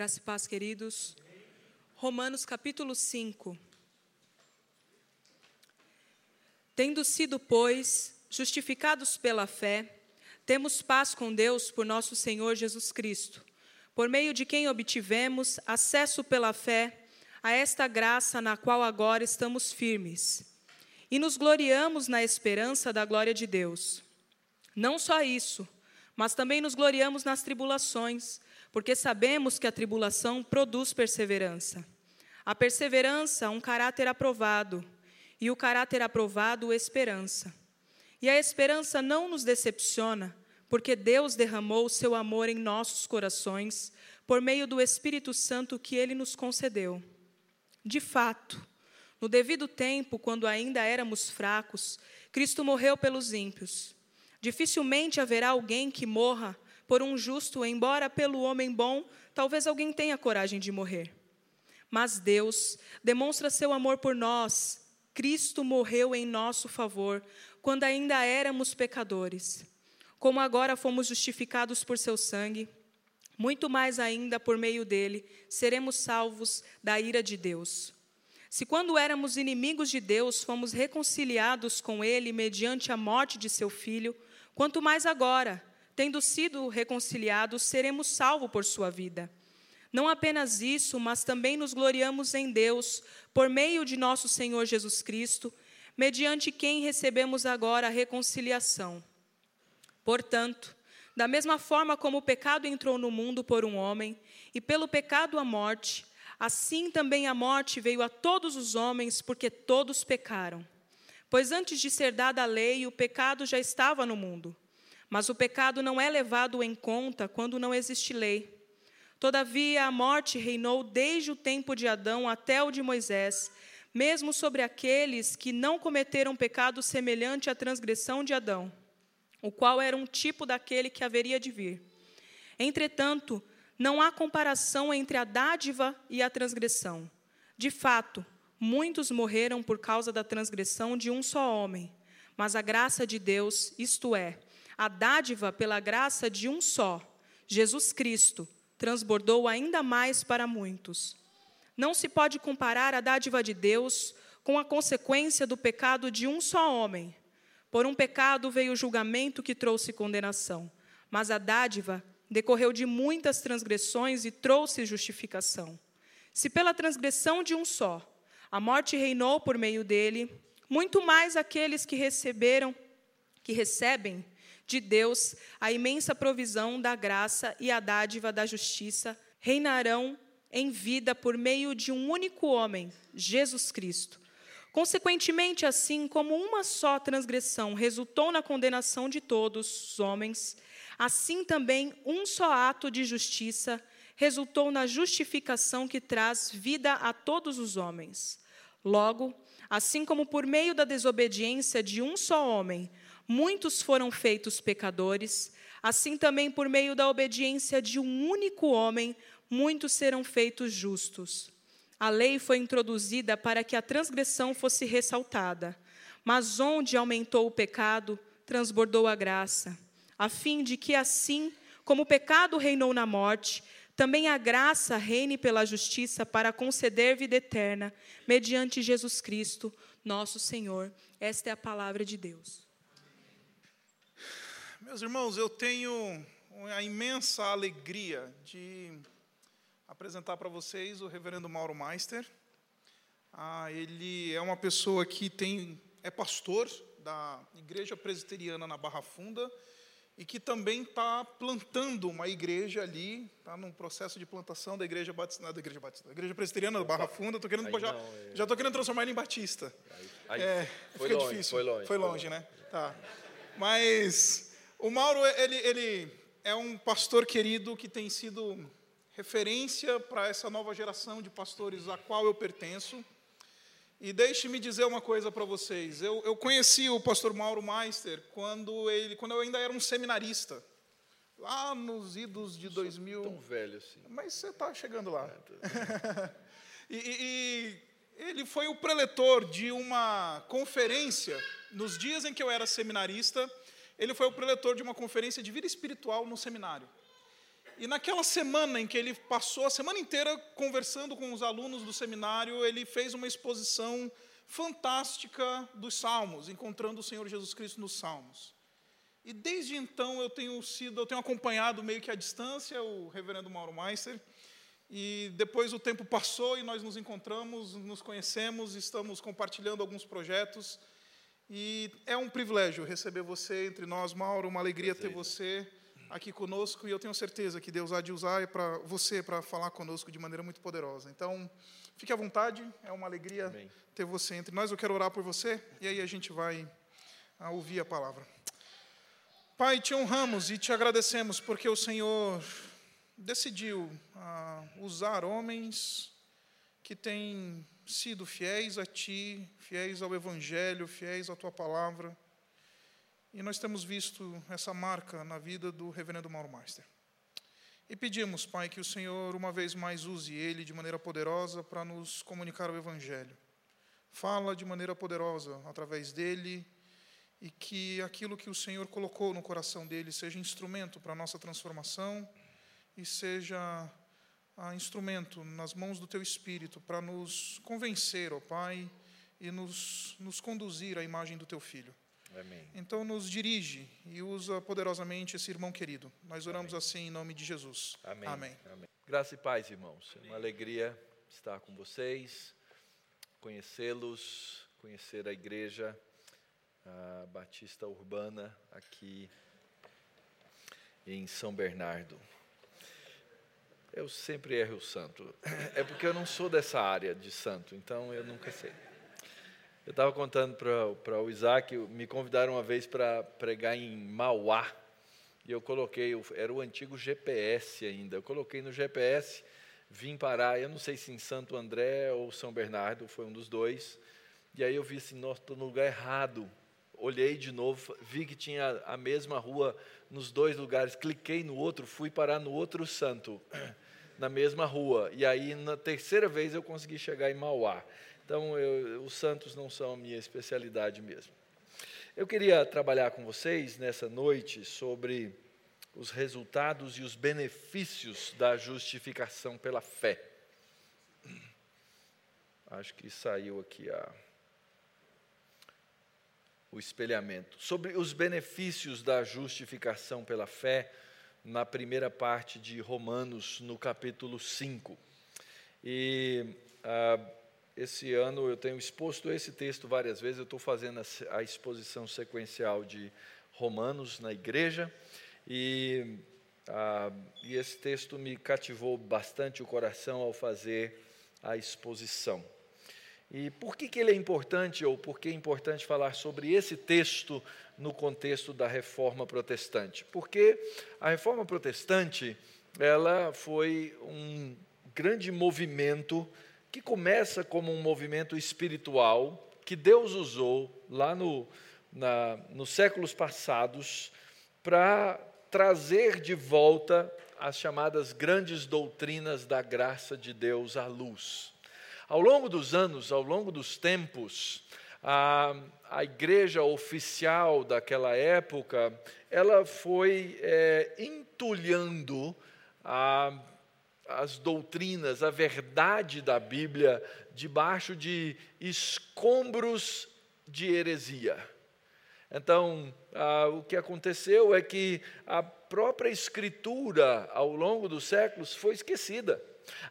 Graça e paz, queridos. Romanos capítulo 5. Tendo sido, pois, justificados pela fé, temos paz com Deus por nosso Senhor Jesus Cristo, por meio de quem obtivemos acesso pela fé a esta graça na qual agora estamos firmes. E nos gloriamos na esperança da glória de Deus. Não só isso, mas também nos gloriamos nas tribulações, porque sabemos que a tribulação produz perseverança. A perseverança, um caráter aprovado, e o caráter aprovado, esperança. E a esperança não nos decepciona, porque Deus derramou o seu amor em nossos corações por meio do Espírito Santo que ele nos concedeu. De fato, no devido tempo, quando ainda éramos fracos, Cristo morreu pelos ímpios. Dificilmente haverá alguém que morra por um justo, embora pelo homem bom, talvez alguém tenha coragem de morrer. Mas Deus demonstra seu amor por nós. Cristo morreu em nosso favor, quando ainda éramos pecadores. Como agora fomos justificados por seu sangue, muito mais ainda por meio dele seremos salvos da ira de Deus. Se quando éramos inimigos de Deus fomos reconciliados com ele mediante a morte de seu filho, Quanto mais agora, tendo sido reconciliados, seremos salvos por sua vida. Não apenas isso, mas também nos gloriamos em Deus, por meio de nosso Senhor Jesus Cristo, mediante quem recebemos agora a reconciliação. Portanto, da mesma forma como o pecado entrou no mundo por um homem, e pelo pecado a morte, assim também a morte veio a todos os homens, porque todos pecaram. Pois antes de ser dada a lei, o pecado já estava no mundo. Mas o pecado não é levado em conta quando não existe lei. Todavia, a morte reinou desde o tempo de Adão até o de Moisés, mesmo sobre aqueles que não cometeram pecado semelhante à transgressão de Adão, o qual era um tipo daquele que haveria de vir. Entretanto, não há comparação entre a dádiva e a transgressão. De fato, Muitos morreram por causa da transgressão de um só homem, mas a graça de Deus, isto é, a dádiva pela graça de um só, Jesus Cristo, transbordou ainda mais para muitos. Não se pode comparar a dádiva de Deus com a consequência do pecado de um só homem. Por um pecado veio o julgamento que trouxe condenação, mas a dádiva decorreu de muitas transgressões e trouxe justificação. Se pela transgressão de um só, a morte reinou por meio dele, muito mais aqueles que receberam, que recebem de Deus a imensa provisão da graça e a dádiva da justiça, reinarão em vida por meio de um único homem, Jesus Cristo. Consequentemente, assim como uma só transgressão resultou na condenação de todos os homens, assim também um só ato de justiça resultou na justificação que traz vida a todos os homens. Logo, assim como por meio da desobediência de um só homem, muitos foram feitos pecadores, assim também por meio da obediência de um único homem, muitos serão feitos justos. A lei foi introduzida para que a transgressão fosse ressaltada, mas onde aumentou o pecado, transbordou a graça, a fim de que assim como o pecado reinou na morte, também a graça reine pela justiça para conceder vida eterna, mediante Jesus Cristo, nosso Senhor. Esta é a palavra de Deus. Meus irmãos, eu tenho a imensa alegria de apresentar para vocês o reverendo Mauro Meister. Ah, ele é uma pessoa que tem, é pastor da Igreja Presbiteriana na Barra Funda e que também está plantando uma igreja ali, está num processo de plantação da igreja batista, da igreja batista, da igreja presbiteriana da Barra Funda. Tô querendo aí já, é... já tô querendo transformar ele em batista. Aí, aí, é, foi longe, difícil. Foi longe, foi longe, foi longe, né? Tá. Mas o Mauro ele, ele é um pastor querido que tem sido referência para essa nova geração de pastores a qual eu pertenço. E deixe-me dizer uma coisa para vocês. Eu, eu, conheci o pastor Mauro Meister quando, ele, quando eu ainda era um seminarista. Lá nos idos de 2000. Tão velho assim. Mas você está chegando lá. É, e, e, e ele foi o preletor de uma conferência, nos dias em que eu era seminarista, ele foi o preletor de uma conferência de vida espiritual no seminário. E naquela semana em que ele passou a semana inteira conversando com os alunos do seminário, ele fez uma exposição fantástica dos Salmos, encontrando o Senhor Jesus Cristo nos Salmos. E desde então eu tenho sido, eu tenho acompanhado meio que à distância o reverendo Mauro Meister, e depois o tempo passou e nós nos encontramos, nos conhecemos, estamos compartilhando alguns projetos. E é um privilégio receber você entre nós, Mauro, uma alegria ter você aqui conosco e eu tenho certeza que Deus há de usar para você para falar conosco de maneira muito poderosa. Então, fique à vontade, é uma alegria Amém. ter você entre nós. Eu quero orar por você e aí a gente vai ah, ouvir a palavra. Pai, te honramos e te agradecemos porque o Senhor decidiu ah, usar homens que têm sido fiéis a Ti, fiéis ao Evangelho, fiéis à Tua palavra e nós temos visto essa marca na vida do reverendo Mauro Meister. E pedimos, Pai, que o Senhor uma vez mais use ele de maneira poderosa para nos comunicar o Evangelho. Fala de maneira poderosa através dele e que aquilo que o Senhor colocou no coração dele seja instrumento para a nossa transformação e seja ah, instrumento nas mãos do Teu Espírito para nos convencer, ó Pai, e nos, nos conduzir à imagem do Teu Filho. Amém. Então, nos dirige e usa poderosamente esse irmão querido. Nós oramos Amém. assim em nome de Jesus. Amém. Amém. Amém. Graça e paz, irmãos. É uma alegria estar com vocês, conhecê-los, conhecer a igreja a Batista Urbana aqui em São Bernardo. Eu sempre erro o santo. É porque eu não sou dessa área de santo, então eu nunca sei. Eu estava contando para o Isaac, me convidaram uma vez para pregar em Mauá, e eu coloquei, era o antigo GPS ainda, eu coloquei no GPS, vim parar, eu não sei se em Santo André ou São Bernardo, foi um dos dois, e aí eu vi assim, nossa, estou no lugar errado, olhei de novo, vi que tinha a mesma rua nos dois lugares, cliquei no outro, fui parar no outro santo, na mesma rua, e aí na terceira vez eu consegui chegar em Mauá. Então, eu, os santos não são a minha especialidade mesmo. Eu queria trabalhar com vocês nessa noite sobre os resultados e os benefícios da justificação pela fé. Acho que saiu aqui a, o espelhamento. Sobre os benefícios da justificação pela fé, na primeira parte de Romanos, no capítulo 5. E. Ah, esse ano eu tenho exposto esse texto várias vezes, eu estou fazendo a, exposição sequencial de Romanos na igreja, e, ah, e esse texto me cativou bastante o coração ao fazer a exposição. E por que, que ele é importante, ou por que é importante falar sobre esse texto no contexto da reforma protestante? Porque a reforma protestante, ela foi um grande movimento que começa como um movimento espiritual que Deus usou lá no, na, nos séculos passados para trazer de volta as chamadas grandes doutrinas da graça de Deus à luz. Ao longo dos anos, ao longo dos tempos, a, a igreja oficial daquela época, ela foi é, entulhando a as doutrinas, a verdade da Bíblia debaixo de escombros de heresia. Então, ah, o que aconteceu é que a própria Escritura, ao longo dos séculos, foi esquecida.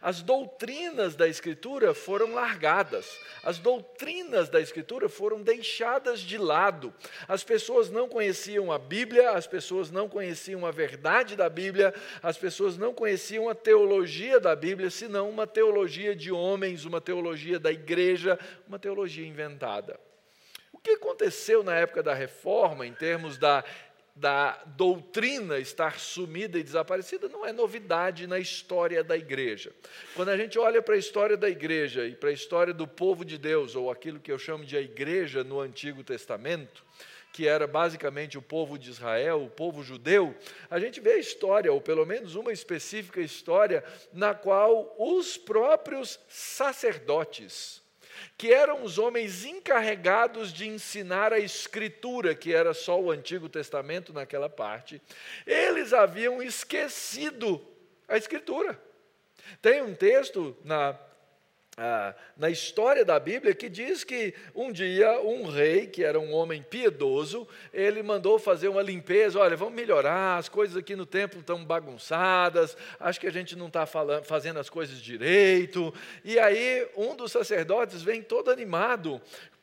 As doutrinas da Escritura foram largadas, as doutrinas da Escritura foram deixadas de lado. As pessoas não conheciam a Bíblia, as pessoas não conheciam a verdade da Bíblia, as pessoas não conheciam a teologia da Bíblia, senão uma teologia de homens, uma teologia da igreja, uma teologia inventada. O que aconteceu na época da reforma, em termos da da doutrina estar sumida e desaparecida não é novidade na história da igreja. Quando a gente olha para a história da igreja e para a história do povo de Deus, ou aquilo que eu chamo de a igreja no Antigo Testamento, que era basicamente o povo de Israel, o povo judeu, a gente vê a história, ou pelo menos uma específica história, na qual os próprios sacerdotes, que eram os homens encarregados de ensinar a Escritura, que era só o Antigo Testamento naquela parte, eles haviam esquecido a Escritura. Tem um texto na ah, na história da Bíblia que diz que um dia um rei, que era um homem piedoso, ele mandou fazer uma limpeza. Olha, vamos melhorar, as coisas aqui no templo estão bagunçadas, acho que a gente não está fazendo as coisas direito. E aí um dos sacerdotes vem todo animado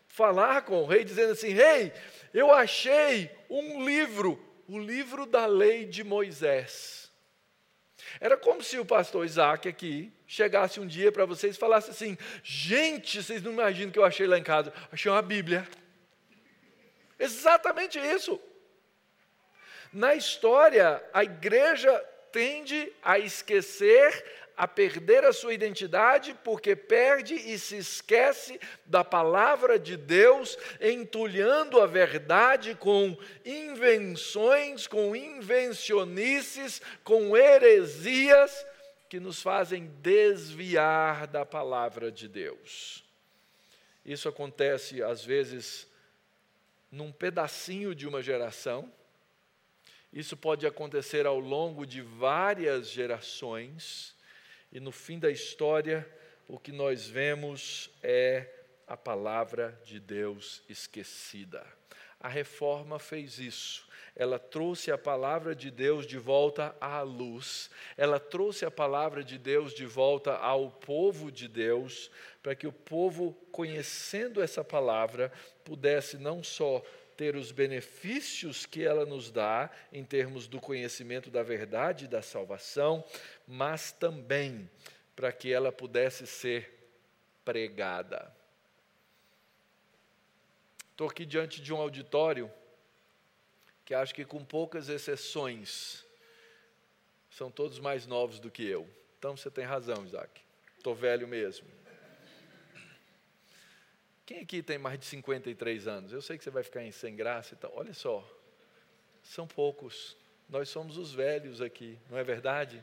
falar com o rei, dizendo assim: Rei, eu achei um livro, o livro da lei de Moisés. Era como se o pastor Isaac aqui chegasse um dia para vocês e falasse assim: gente, vocês não imaginam que eu achei lá em casa? Achei uma Bíblia. Exatamente isso. Na história, a igreja tende a esquecer a perder a sua identidade porque perde e se esquece da palavra de Deus, entulhando a verdade com invenções, com invencionices, com heresias que nos fazem desviar da palavra de Deus. Isso acontece às vezes num pedacinho de uma geração. Isso pode acontecer ao longo de várias gerações e no fim da história, o que nós vemos é a palavra de Deus esquecida. A reforma fez isso. Ela trouxe a palavra de Deus de volta à luz, ela trouxe a palavra de Deus de volta ao povo de Deus, para que o povo, conhecendo essa palavra, pudesse não só ter os benefícios que ela nos dá, em termos do conhecimento da verdade e da salvação, mas também para que ela pudesse ser pregada. Estou aqui diante de um auditório que acho que, com poucas exceções, são todos mais novos do que eu. Então você tem razão, Isaac. Estou velho mesmo. Quem aqui tem mais de 53 anos? Eu sei que você vai ficar sem graça e tal. Olha só, são poucos. Nós somos os velhos aqui, não é verdade?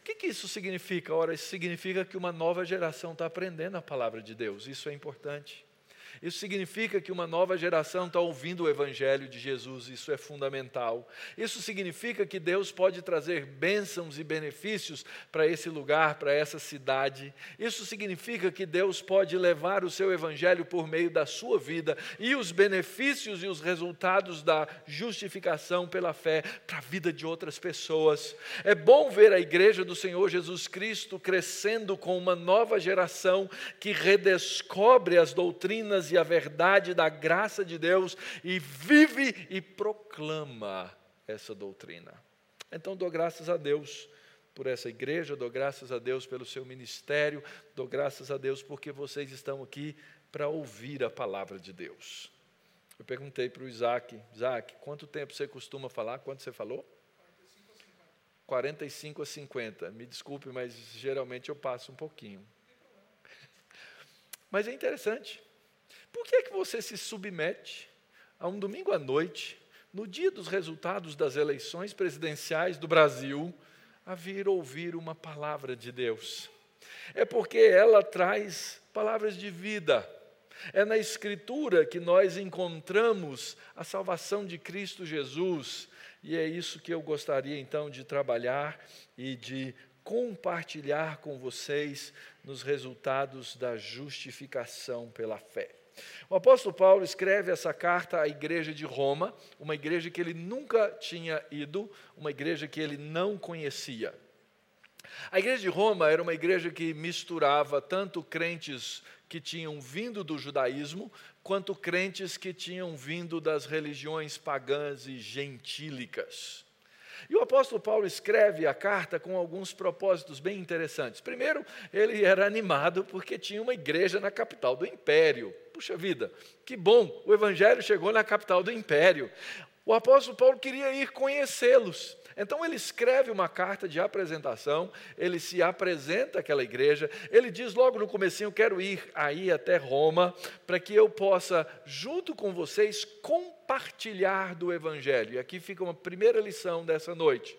O que, que isso significa? Ora, isso significa que uma nova geração está aprendendo a palavra de Deus. Isso é importante. Isso significa que uma nova geração está ouvindo o Evangelho de Jesus, isso é fundamental. Isso significa que Deus pode trazer bênçãos e benefícios para esse lugar, para essa cidade. Isso significa que Deus pode levar o seu Evangelho por meio da sua vida e os benefícios e os resultados da justificação pela fé para a vida de outras pessoas. É bom ver a igreja do Senhor Jesus Cristo crescendo com uma nova geração que redescobre as doutrinas e a verdade da graça de Deus e vive e proclama essa doutrina. Então dou graças a Deus por essa igreja, dou graças a Deus pelo seu ministério, dou graças a Deus porque vocês estão aqui para ouvir a palavra de Deus. Eu perguntei para o Isaac, Isaac, quanto tempo você costuma falar? Quanto você falou? 45 a 50. Me desculpe, mas geralmente eu passo um pouquinho. Mas é interessante. Por que, é que você se submete a um domingo à noite, no dia dos resultados das eleições presidenciais do Brasil, a vir ouvir uma palavra de Deus? É porque ela traz palavras de vida. É na Escritura que nós encontramos a salvação de Cristo Jesus, e é isso que eu gostaria então de trabalhar e de compartilhar com vocês nos resultados da justificação pela fé. O apóstolo Paulo escreve essa carta à igreja de Roma, uma igreja que ele nunca tinha ido, uma igreja que ele não conhecia. A igreja de Roma era uma igreja que misturava tanto crentes que tinham vindo do judaísmo, quanto crentes que tinham vindo das religiões pagãs e gentílicas. E o apóstolo Paulo escreve a carta com alguns propósitos bem interessantes. Primeiro, ele era animado porque tinha uma igreja na capital do império. Puxa vida, que bom, o evangelho chegou na capital do império. O apóstolo Paulo queria ir conhecê-los. Então ele escreve uma carta de apresentação, ele se apresenta àquela igreja, ele diz logo no comecinho, quero ir aí até Roma, para que eu possa, junto com vocês, compartilhar do Evangelho. E aqui fica uma primeira lição dessa noite.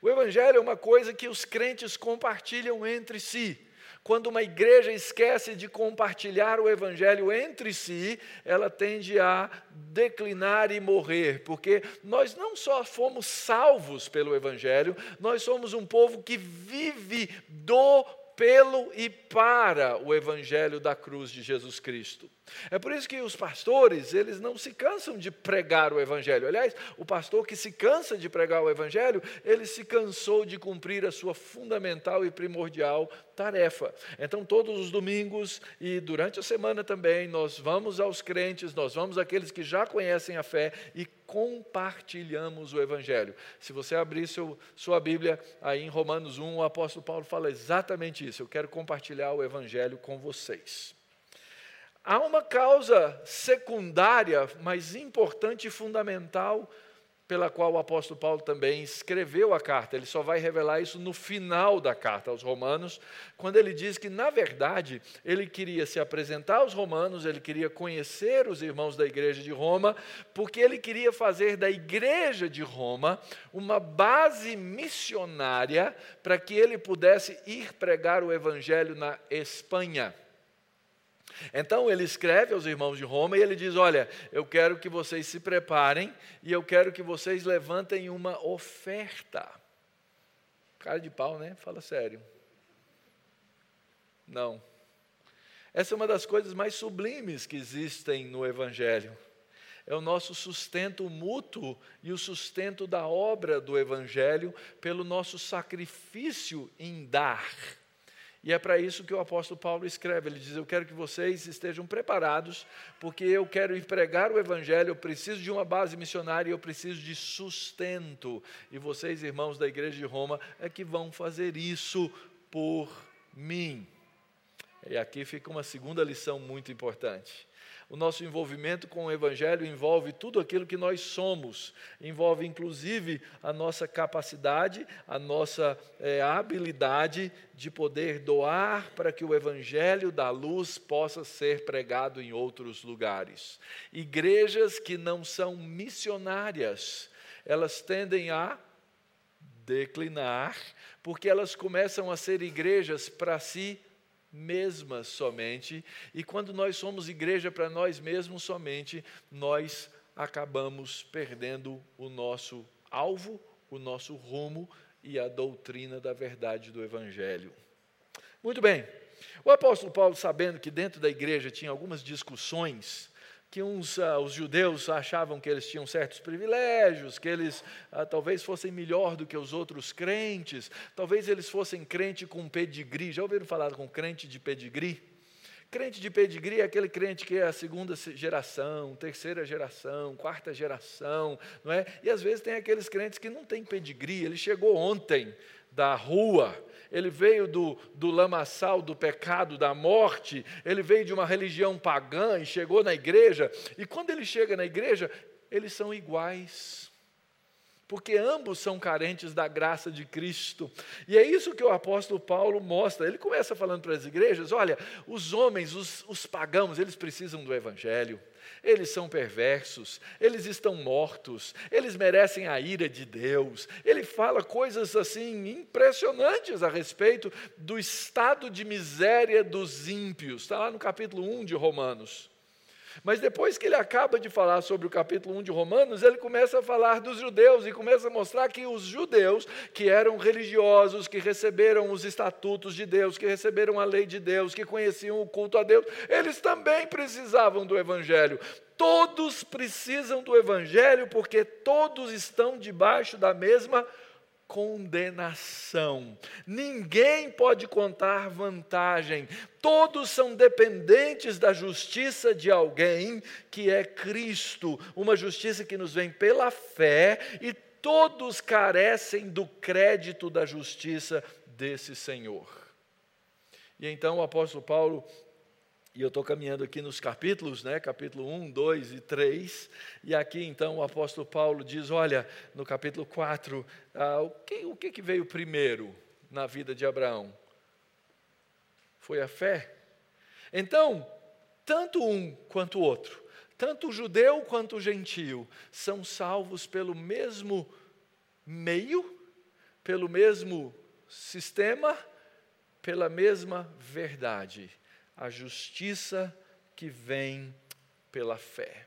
O Evangelho é uma coisa que os crentes compartilham entre si. Quando uma igreja esquece de compartilhar o evangelho entre si, ela tende a declinar e morrer, porque nós não só fomos salvos pelo evangelho, nós somos um povo que vive do pelo e para o evangelho da cruz de Jesus Cristo. É por isso que os pastores, eles não se cansam de pregar o evangelho. Aliás, o pastor que se cansa de pregar o evangelho, ele se cansou de cumprir a sua fundamental e primordial tarefa. Então, todos os domingos e durante a semana também, nós vamos aos crentes, nós vamos àqueles que já conhecem a fé e compartilhamos o Evangelho. Se você abrir seu, sua Bíblia, aí em Romanos 1, o apóstolo Paulo fala exatamente isso. Eu quero compartilhar o Evangelho com vocês. Há uma causa secundária, mas importante e fundamental pela qual o apóstolo Paulo também escreveu a carta. Ele só vai revelar isso no final da carta aos Romanos, quando ele diz que, na verdade, ele queria se apresentar aos Romanos, ele queria conhecer os irmãos da igreja de Roma, porque ele queria fazer da igreja de Roma uma base missionária para que ele pudesse ir pregar o evangelho na Espanha. Então ele escreve aos irmãos de Roma e ele diz: Olha, eu quero que vocês se preparem e eu quero que vocês levantem uma oferta. Cara de pau, né? Fala sério. Não. Essa é uma das coisas mais sublimes que existem no Evangelho. É o nosso sustento mútuo e o sustento da obra do Evangelho pelo nosso sacrifício em dar. E é para isso que o apóstolo Paulo escreve. Ele diz: Eu quero que vocês estejam preparados, porque eu quero pregar o evangelho. Eu preciso de uma base missionária, eu preciso de sustento. E vocês, irmãos da igreja de Roma, é que vão fazer isso por mim. E aqui fica uma segunda lição muito importante. O nosso envolvimento com o Evangelho envolve tudo aquilo que nós somos, envolve inclusive a nossa capacidade, a nossa é, habilidade de poder doar para que o Evangelho da luz possa ser pregado em outros lugares. Igrejas que não são missionárias, elas tendem a declinar, porque elas começam a ser igrejas para si mesmas somente, e quando nós somos igreja para nós mesmos somente, nós acabamos perdendo o nosso alvo, o nosso rumo e a doutrina da verdade do Evangelho. Muito bem, o apóstolo Paulo, sabendo que dentro da igreja tinha algumas discussões que uns, uh, os judeus achavam que eles tinham certos privilégios, que eles uh, talvez fossem melhor do que os outros crentes, talvez eles fossem crente com pedigree. Já ouviram falar com crente de pedigree? Crente de pedigree é aquele crente que é a segunda geração, terceira geração, quarta geração, não é? E às vezes tem aqueles crentes que não têm pedigree, ele chegou ontem da rua, ele veio do, do lamaçal do pecado, da morte, ele veio de uma religião pagã e chegou na igreja, e quando ele chega na igreja, eles são iguais porque ambos são carentes da graça de Cristo. E é isso que o apóstolo Paulo mostra. Ele começa falando para as igrejas: olha, os homens, os, os pagãos, eles precisam do evangelho. Eles são perversos, eles estão mortos, eles merecem a ira de Deus. Ele fala coisas assim impressionantes a respeito do estado de miséria dos ímpios. Está lá no capítulo 1 de Romanos. Mas depois que ele acaba de falar sobre o capítulo 1 de Romanos, ele começa a falar dos judeus e começa a mostrar que os judeus, que eram religiosos, que receberam os estatutos de Deus, que receberam a lei de Deus, que conheciam o culto a Deus, eles também precisavam do evangelho. Todos precisam do evangelho porque todos estão debaixo da mesma condenação. Ninguém pode contar vantagem. Todos são dependentes da justiça de alguém que é Cristo, uma justiça que nos vem pela fé e todos carecem do crédito da justiça desse Senhor. E então o apóstolo Paulo e eu estou caminhando aqui nos capítulos, né, capítulo 1, 2 e 3, e aqui então o apóstolo Paulo diz: olha, no capítulo 4, ah, o, que, o que, que veio primeiro na vida de Abraão? Foi a fé. Então, tanto um quanto o outro, tanto o judeu quanto o gentio, são salvos pelo mesmo meio, pelo mesmo sistema, pela mesma verdade, a justiça que vem pela fé.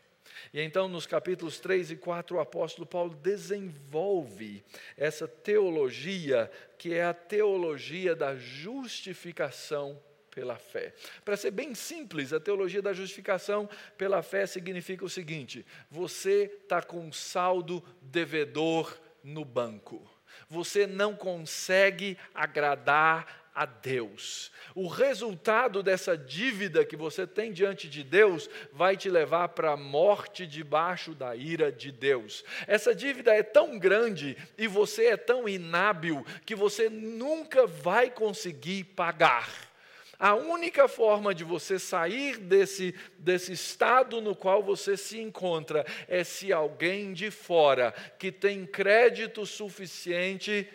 E então, nos capítulos 3 e 4, o apóstolo Paulo desenvolve essa teologia, que é a teologia da justificação pela fé. Para ser bem simples, a teologia da justificação pela fé significa o seguinte: você está com um saldo devedor no banco. Você não consegue agradar a Deus. O resultado dessa dívida que você tem diante de Deus vai te levar para a morte debaixo da ira de Deus. Essa dívida é tão grande e você é tão inábil que você nunca vai conseguir pagar. A única forma de você sair desse, desse estado no qual você se encontra é se alguém de fora, que tem crédito suficiente,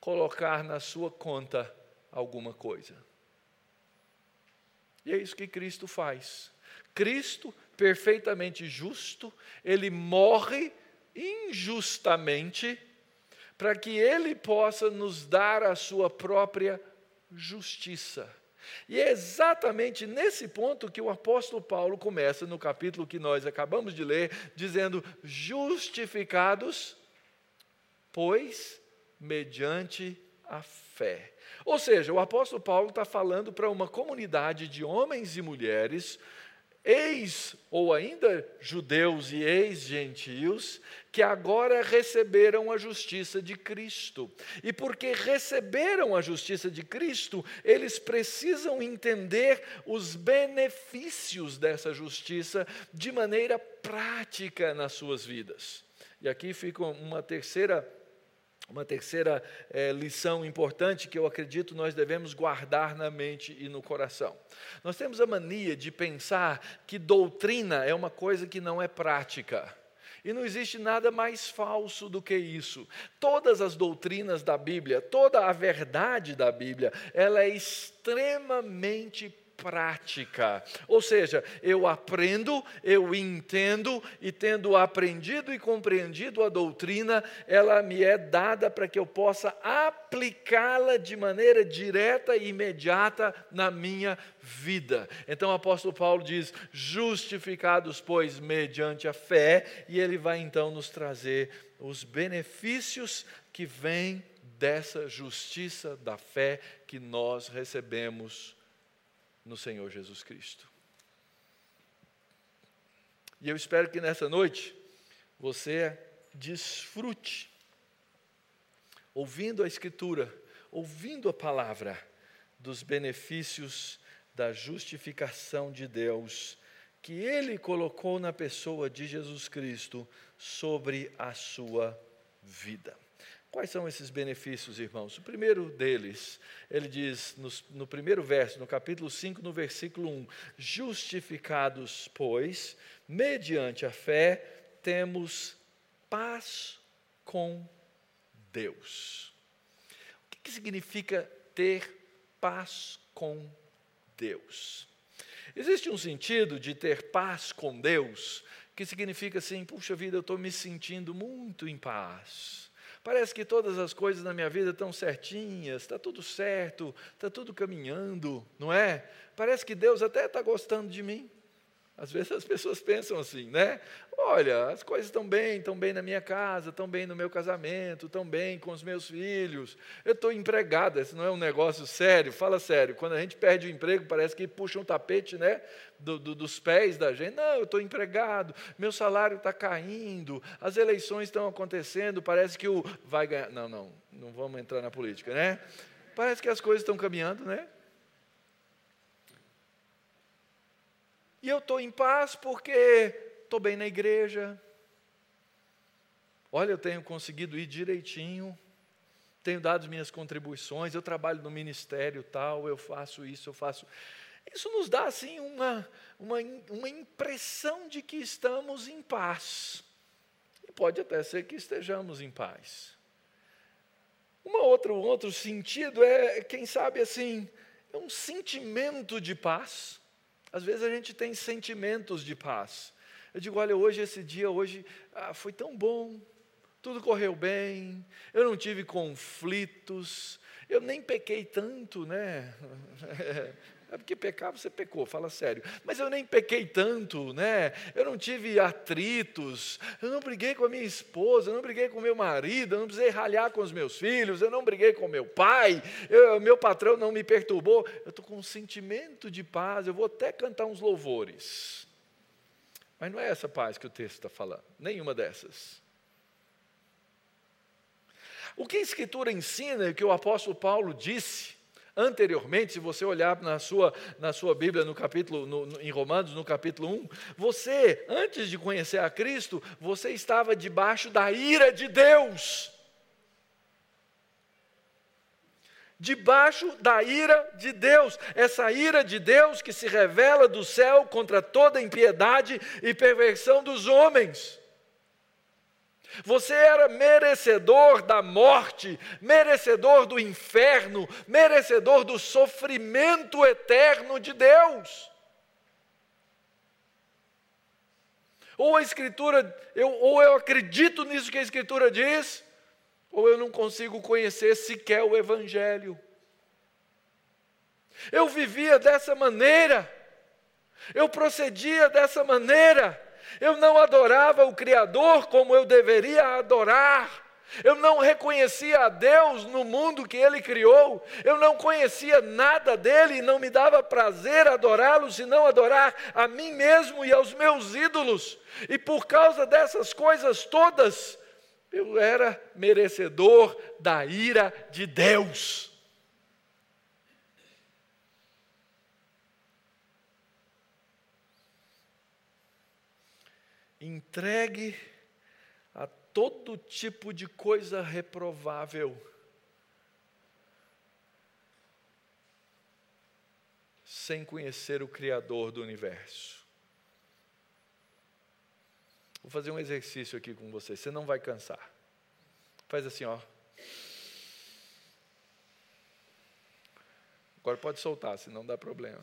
colocar na sua conta alguma coisa. E é isso que Cristo faz. Cristo, perfeitamente justo, ele morre injustamente para que ele possa nos dar a sua própria justiça. E é exatamente nesse ponto que o apóstolo Paulo começa no capítulo que nós acabamos de ler, dizendo: justificados, pois mediante a fé. Ou seja, o apóstolo Paulo está falando para uma comunidade de homens e mulheres, ex ou ainda judeus e ex-gentios, que agora receberam a justiça de Cristo. E porque receberam a justiça de Cristo, eles precisam entender os benefícios dessa justiça de maneira prática nas suas vidas. E aqui fica uma terceira uma terceira é, lição importante que eu acredito nós devemos guardar na mente e no coração. Nós temos a mania de pensar que doutrina é uma coisa que não é prática. E não existe nada mais falso do que isso. Todas as doutrinas da Bíblia, toda a verdade da Bíblia, ela é extremamente prática. Ou seja, eu aprendo, eu entendo, e tendo aprendido e compreendido a doutrina, ela me é dada para que eu possa aplicá-la de maneira direta e imediata na minha vida. Então o apóstolo Paulo diz: justificados, pois, mediante a fé, e ele vai então nos trazer os benefícios que vêm dessa justiça da fé que nós recebemos no Senhor Jesus Cristo. E eu espero que nessa noite você desfrute, ouvindo a Escritura, ouvindo a palavra, dos benefícios da justificação de Deus, que Ele colocou na pessoa de Jesus Cristo sobre a sua vida. Quais são esses benefícios, irmãos? O primeiro deles, ele diz no, no, primeiro verso, no capítulo 5, no versículo 1: Justificados, pois, mediante a fé, temos paz com Deus. O que, que significa ter paz com Deus? Existe um sentido de ter paz com Deus que significa assim: puxa vida, eu estou me sentindo muito em paz Parece que todas as coisas na minha vida estão certinhas, está tudo certo, está tudo caminhando, não é? Parece que Deus até está gostando de mim. Às vezes as pessoas pensam assim, né? Olha, as coisas estão bem, estão bem na minha casa, estão bem no meu casamento, estão bem com os meus filhos. Eu estou empregada, isso não é um negócio sério, fala sério. Quando a gente perde o emprego, parece que puxa um tapete, né? Do, do, dos pés da gente. Não, eu estou empregado, meu salário está caindo, as eleições estão acontecendo, parece que o vai ganhar. Não, não, não vamos entrar na política, né? Parece que as coisas estão caminhando, né? E eu estou em paz porque estou bem na igreja. Olha, eu tenho conseguido ir direitinho, tenho dado minhas contribuições, eu trabalho no ministério tal, eu faço isso, eu faço. Isso nos dá assim uma, uma, uma impressão de que estamos em paz. E pode até ser que estejamos em paz. Uma outra, um outro sentido é, quem sabe assim, é um sentimento de paz. Às vezes a gente tem sentimentos de paz. Eu digo, olha, hoje, esse dia, hoje, ah, foi tão bom, tudo correu bem, eu não tive conflitos, eu nem pequei tanto, né? É porque pecar você pecou, fala sério. Mas eu nem pequei tanto, né? Eu não tive atritos, eu não briguei com a minha esposa, eu não briguei com meu marido, eu não precisei ralhar com os meus filhos, eu não briguei com meu pai, eu, meu patrão não me perturbou. Eu estou com um sentimento de paz, eu vou até cantar uns louvores. Mas não é essa paz que o texto está falando, nenhuma dessas. O que a Escritura ensina, que o apóstolo Paulo disse, anteriormente, se você olhar na sua, na sua Bíblia, no capítulo, no, no, em Romanos, no capítulo 1, você, antes de conhecer a Cristo, você estava debaixo da ira de Deus. Debaixo da ira de Deus, essa ira de Deus que se revela do céu contra toda impiedade e perversão dos homens. Você era merecedor da morte, merecedor do inferno, merecedor do sofrimento eterno de Deus. Ou a Escritura, eu, ou eu acredito nisso que a Escritura diz, ou eu não consigo conhecer sequer o Evangelho. Eu vivia dessa maneira, eu procedia dessa maneira. Eu não adorava o Criador como eu deveria adorar. Eu não reconhecia a Deus no mundo que Ele criou. Eu não conhecia nada dele e não me dava prazer adorá-lo, senão adorar a mim mesmo e aos meus ídolos. E por causa dessas coisas todas, eu era merecedor da ira de Deus. Entregue a todo tipo de coisa reprovável. Sem conhecer o Criador do universo. Vou fazer um exercício aqui com você, você não vai cansar. Faz assim, ó. Agora pode soltar, senão dá problema.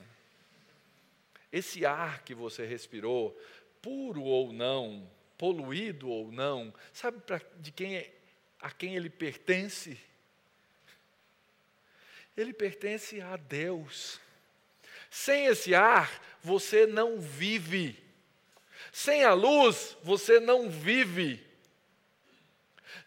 Esse ar que você respirou puro ou não, poluído ou não, sabe pra, de quem é, a quem ele pertence? Ele pertence a Deus. Sem esse ar, você não vive. Sem a luz, você não vive.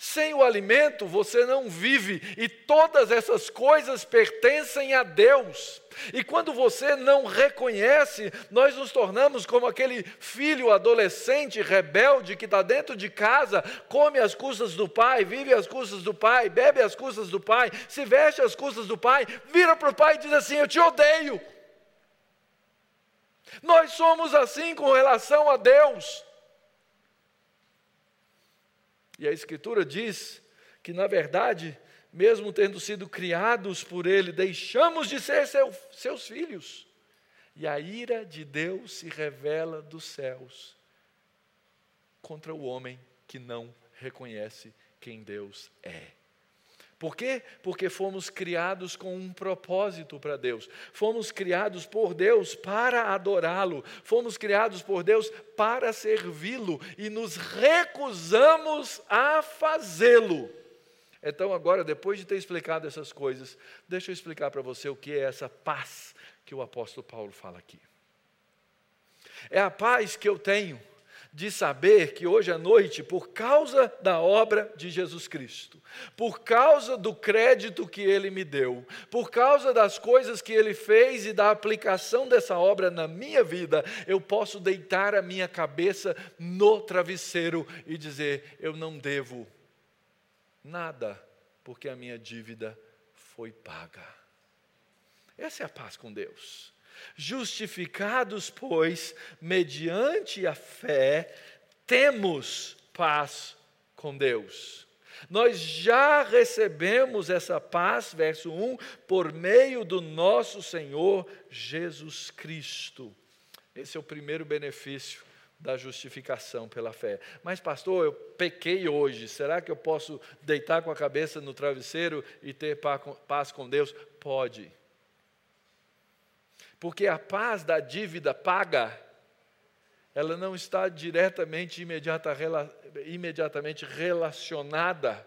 Sem o alimento você não vive, e todas essas coisas pertencem a Deus. E quando você não reconhece, nós nos tornamos como aquele filho adolescente rebelde que está dentro de casa, come as custas do pai, vive as custas do pai, bebe as custas do pai, se veste as custas do pai, vira para o pai e diz assim: Eu te odeio. Nós somos assim com relação a Deus. E a Escritura diz que, na verdade, mesmo tendo sido criados por Ele, deixamos de ser seu, seus filhos. E a ira de Deus se revela dos céus contra o homem que não reconhece quem Deus é. Por quê? Porque fomos criados com um propósito para Deus. Fomos criados por Deus para adorá-lo. Fomos criados por Deus para servi-lo e nos recusamos a fazê-lo. Então, agora, depois de ter explicado essas coisas, deixa eu explicar para você o que é essa paz que o apóstolo Paulo fala aqui. É a paz que eu tenho de saber que hoje à noite, por causa da obra de Jesus Cristo, por causa do crédito que ele me deu, por causa das coisas que ele fez e da aplicação dessa obra na minha vida, eu posso deitar a minha cabeça no travesseiro e dizer: eu não devo nada, porque a minha dívida foi paga. Essa é a paz com Deus. Justificados, pois, mediante a fé, temos paz com Deus. Nós já recebemos essa paz, verso 1, por meio do nosso Senhor Jesus Cristo. Esse é o primeiro benefício da justificação pela fé. Mas, pastor, eu pequei hoje, será que eu posso deitar com a cabeça no travesseiro e ter paz com Deus? Pode. Porque a paz da dívida paga, ela não está diretamente, imediata, imediatamente relacionada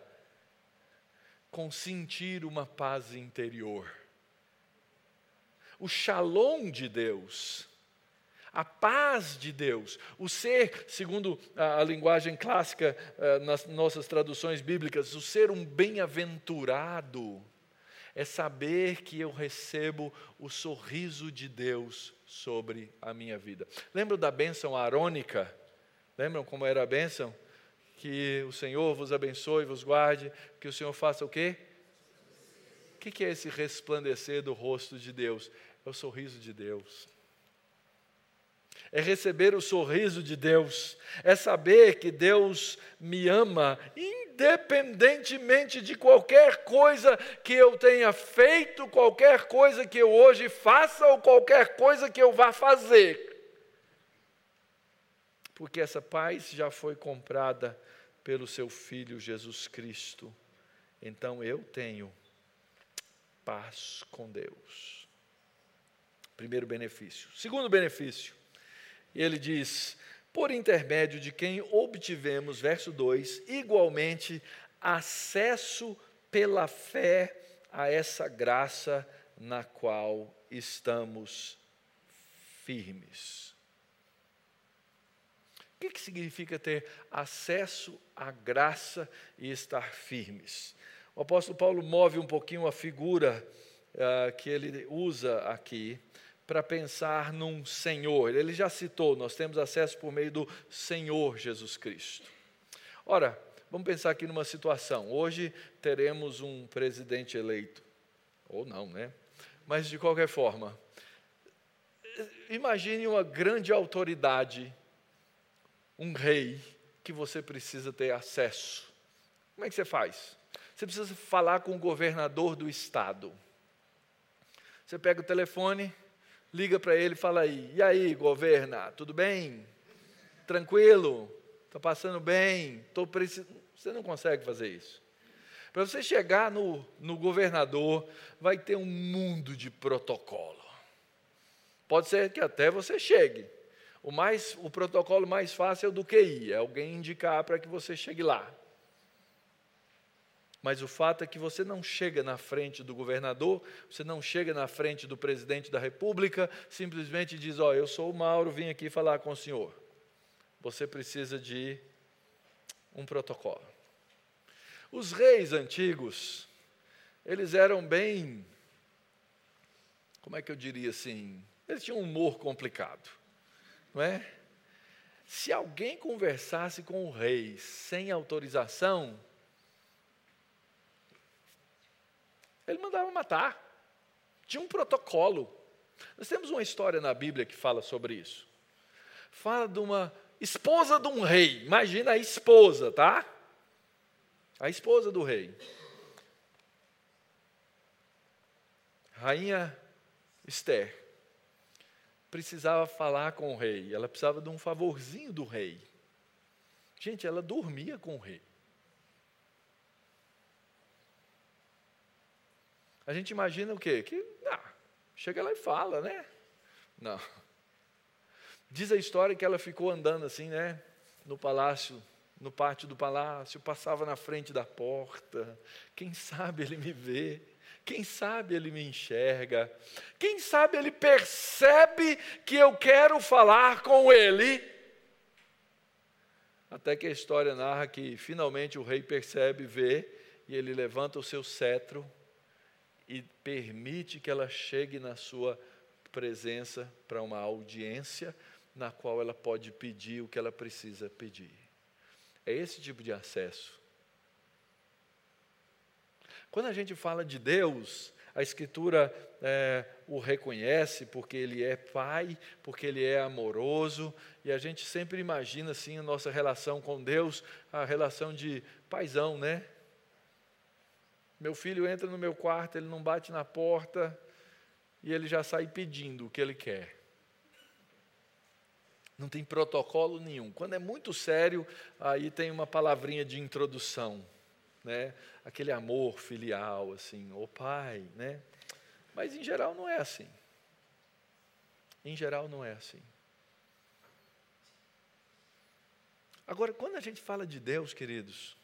com sentir uma paz interior. O shalom de Deus, a paz de Deus, o ser, segundo a, a linguagem clássica uh, nas nossas traduções bíblicas, o ser um bem-aventurado, é saber que eu recebo o sorriso de Deus sobre a minha vida. Lembra da bênção arônica? Lembram como era a bênção? Que o Senhor vos abençoe, vos guarde, que o Senhor faça o quê? O que é esse resplandecer do rosto de Deus? É o sorriso de Deus é receber o sorriso de Deus, é saber que Deus me ama, independentemente de qualquer coisa que eu tenha feito, qualquer coisa que eu hoje faça ou qualquer coisa que eu vá fazer. Porque essa paz já foi comprada pelo seu Filho Jesus Cristo. Então eu tenho paz com Deus. Primeiro benefício. Segundo benefício, ele diz: por intermédio de quem obtivemos, verso 2, igualmente acesso pela fé a essa graça na qual estamos firmes. O que, que significa ter acesso à graça e estar firmes? O apóstolo Paulo move um pouquinho a figura uh, que ele usa aqui para pensar num Senhor. Ele já citou, nós temos acesso por meio do Senhor Jesus Cristo. Ora, vamos pensar aqui numa situação. Hoje teremos um presidente eleito, ou não, né? Mas de qualquer forma, imagine uma grande autoridade, um rei, que você precisa ter acesso. Como é que você faz? Você precisa falar com o governador do estado. Você pega o telefone, liga para ele e fala aí: e aí, governa, tudo bem? Tranquilo? Está passando bem? Tô precisando. Você não consegue fazer isso. Para você chegar no, no governador, vai ter um mundo de protocolo. Pode ser que até você chegue. O, mais, o protocolo mais fácil é o do QI, é alguém indicar para que você chegue lá. Mas o fato é que você não chega na frente do governador, você não chega na frente do presidente da república, simplesmente diz: Ó, oh, eu sou o Mauro, vim aqui falar com o senhor. Você precisa de um protocolo. Os reis antigos, eles eram bem. Como é que eu diria assim? Eles tinham um humor complicado, não é? Se alguém conversasse com o rei sem autorização, Ele mandava matar. Tinha um protocolo. Nós temos uma história na Bíblia que fala sobre isso. Fala de uma esposa de um rei. Imagina a esposa, tá? A esposa do rei. Rainha Esther precisava falar com o rei. Ela precisava de um favorzinho do rei. Gente, ela dormia com o rei. A gente imagina o quê? Que ah, chega lá e fala, né? Não. Diz a história que ela ficou andando assim, né? No palácio, no pátio do palácio, passava na frente da porta. Quem sabe ele me vê? Quem sabe ele me enxerga? Quem sabe ele percebe que eu quero falar com ele? Até que a história narra que finalmente o rei percebe, vê, e ele levanta o seu cetro e permite que ela chegue na sua presença para uma audiência na qual ela pode pedir o que ela precisa pedir. É esse tipo de acesso. Quando a gente fala de Deus, a Escritura é, o reconhece porque Ele é Pai, porque Ele é amoroso, e a gente sempre imagina assim a nossa relação com Deus, a relação de paisão, né? Meu filho entra no meu quarto, ele não bate na porta e ele já sai pedindo o que ele quer. Não tem protocolo nenhum. Quando é muito sério, aí tem uma palavrinha de introdução, né? Aquele amor filial, assim, o pai, né? Mas em geral não é assim. Em geral não é assim. Agora, quando a gente fala de Deus, queridos,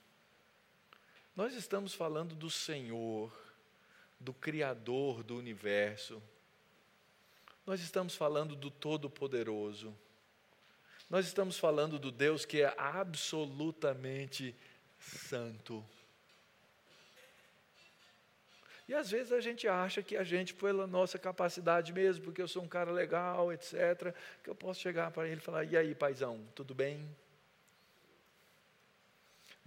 nós estamos falando do Senhor, do Criador do universo, nós estamos falando do Todo-Poderoso, nós estamos falando do Deus que é absolutamente santo. E às vezes a gente acha que a gente, pela nossa capacidade mesmo, porque eu sou um cara legal, etc., que eu posso chegar para ele e falar: e aí, paizão, tudo bem?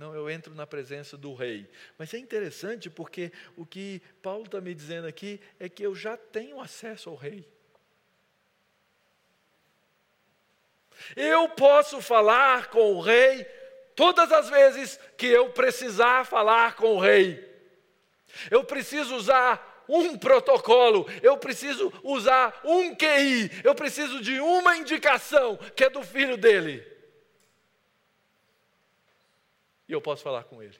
Não, eu entro na presença do rei. Mas é interessante porque o que Paulo está me dizendo aqui é que eu já tenho acesso ao rei. Eu posso falar com o rei todas as vezes que eu precisar falar com o rei. Eu preciso usar um protocolo, eu preciso usar um QI, eu preciso de uma indicação que é do filho dele. E eu posso falar com ele.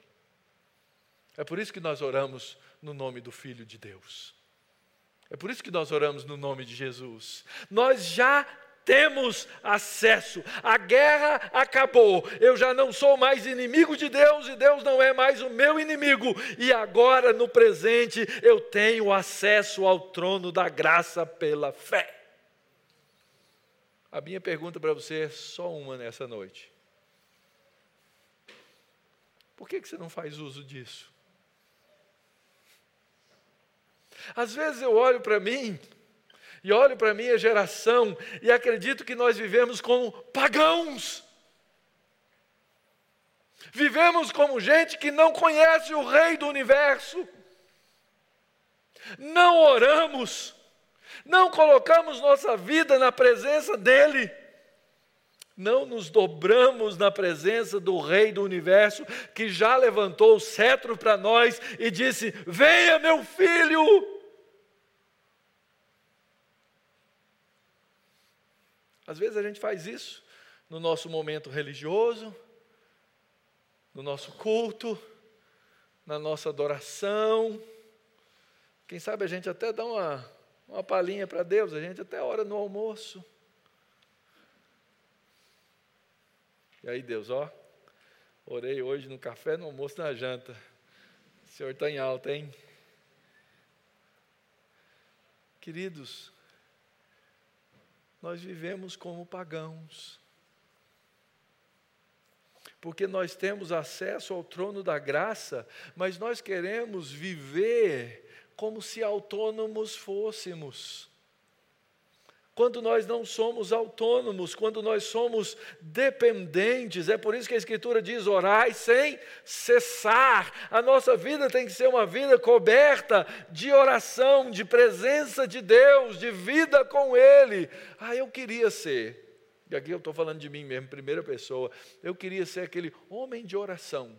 É por isso que nós oramos no nome do Filho de Deus. É por isso que nós oramos no nome de Jesus. Nós já temos acesso. A guerra acabou. Eu já não sou mais inimigo de Deus e Deus não é mais o meu inimigo. E agora, no presente, eu tenho acesso ao trono da graça pela fé. A minha pergunta para você é só uma nessa noite. Por que, você não faz uso disso? Às vezes eu olho para mim e olho para a minha geração e acredito que nós vivemos como pagãos. Vivemos como gente que não conhece o Rei do universo. Não oramos, não colocamos nossa vida na presença dEle, não nos dobramos na presença do Rei do universo, que já levantou o cetro para nós e disse: Venha, meu filho. Às vezes a gente faz isso no nosso momento religioso, no nosso culto, na nossa adoração. Quem sabe a gente até dá uma, uma palhinha para Deus, a gente até ora no almoço. E aí, Deus, ó, orei hoje no café, no almoço, na janta. O Senhor está em alta, hein? Queridos, nós vivemos como pagãos. Porque nós temos acesso ao trono da graça, mas nós queremos viver como se autônomos fôssemos quando nós não somos autônomos, quando nós somos dependentes. É por isso que a Escritura diz: orai sem cessar. A nossa vida tem que ser uma vida coberta de oração, de presença de Deus, de vida com Ele. Ah, eu queria ser, e aqui eu estou falando de mim mesmo, primeira pessoa, eu queria ser aquele homem de oração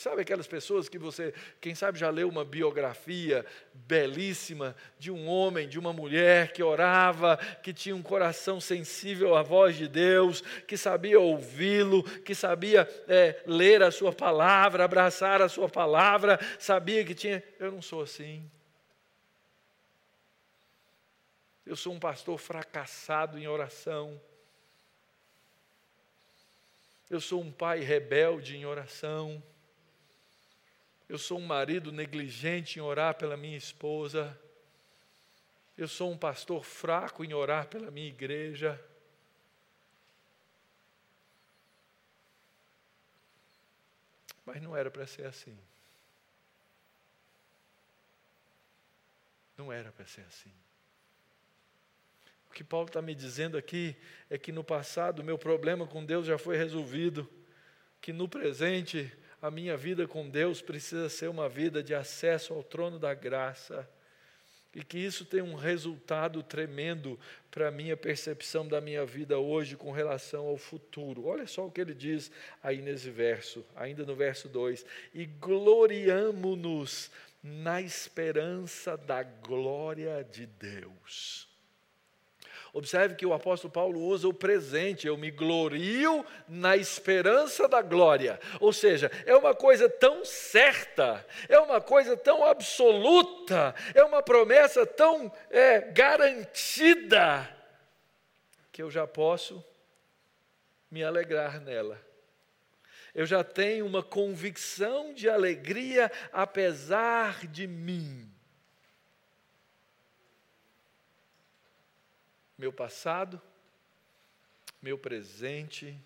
Sabe aquelas pessoas que você, quem sabe, já leu uma biografia belíssima de um homem, de uma mulher que orava, que tinha um coração sensível à voz de Deus, que sabia ouvi-lo, que sabia é, ler a sua palavra, abraçar a sua palavra, sabia que tinha. Eu não sou assim. Eu sou um pastor fracassado em oração. Eu sou um pai rebelde em oração eu sou um marido negligente em orar pela minha esposa, eu sou um pastor fraco em orar pela minha igreja. Mas não era para ser assim. Não era para ser assim. O que Paulo está me dizendo aqui é que no passado meu problema com Deus já foi resolvido, que no presente a minha vida com Deus precisa ser uma vida de acesso ao trono da graça. E que isso tem um resultado tremendo para a minha percepção da minha vida hoje com relação ao futuro. Olha só o que ele diz aí nesse verso, ainda no verso 2: E gloriamo-nos na esperança da glória de Deus. Observe que o apóstolo Paulo usa o presente, eu me glorio na esperança da glória. Ou seja, é uma coisa tão certa, é uma coisa tão absoluta, é uma promessa tão é, garantida, que eu já posso me alegrar nela. Eu já tenho uma convicção de alegria apesar de mim. Meu passado, meu presente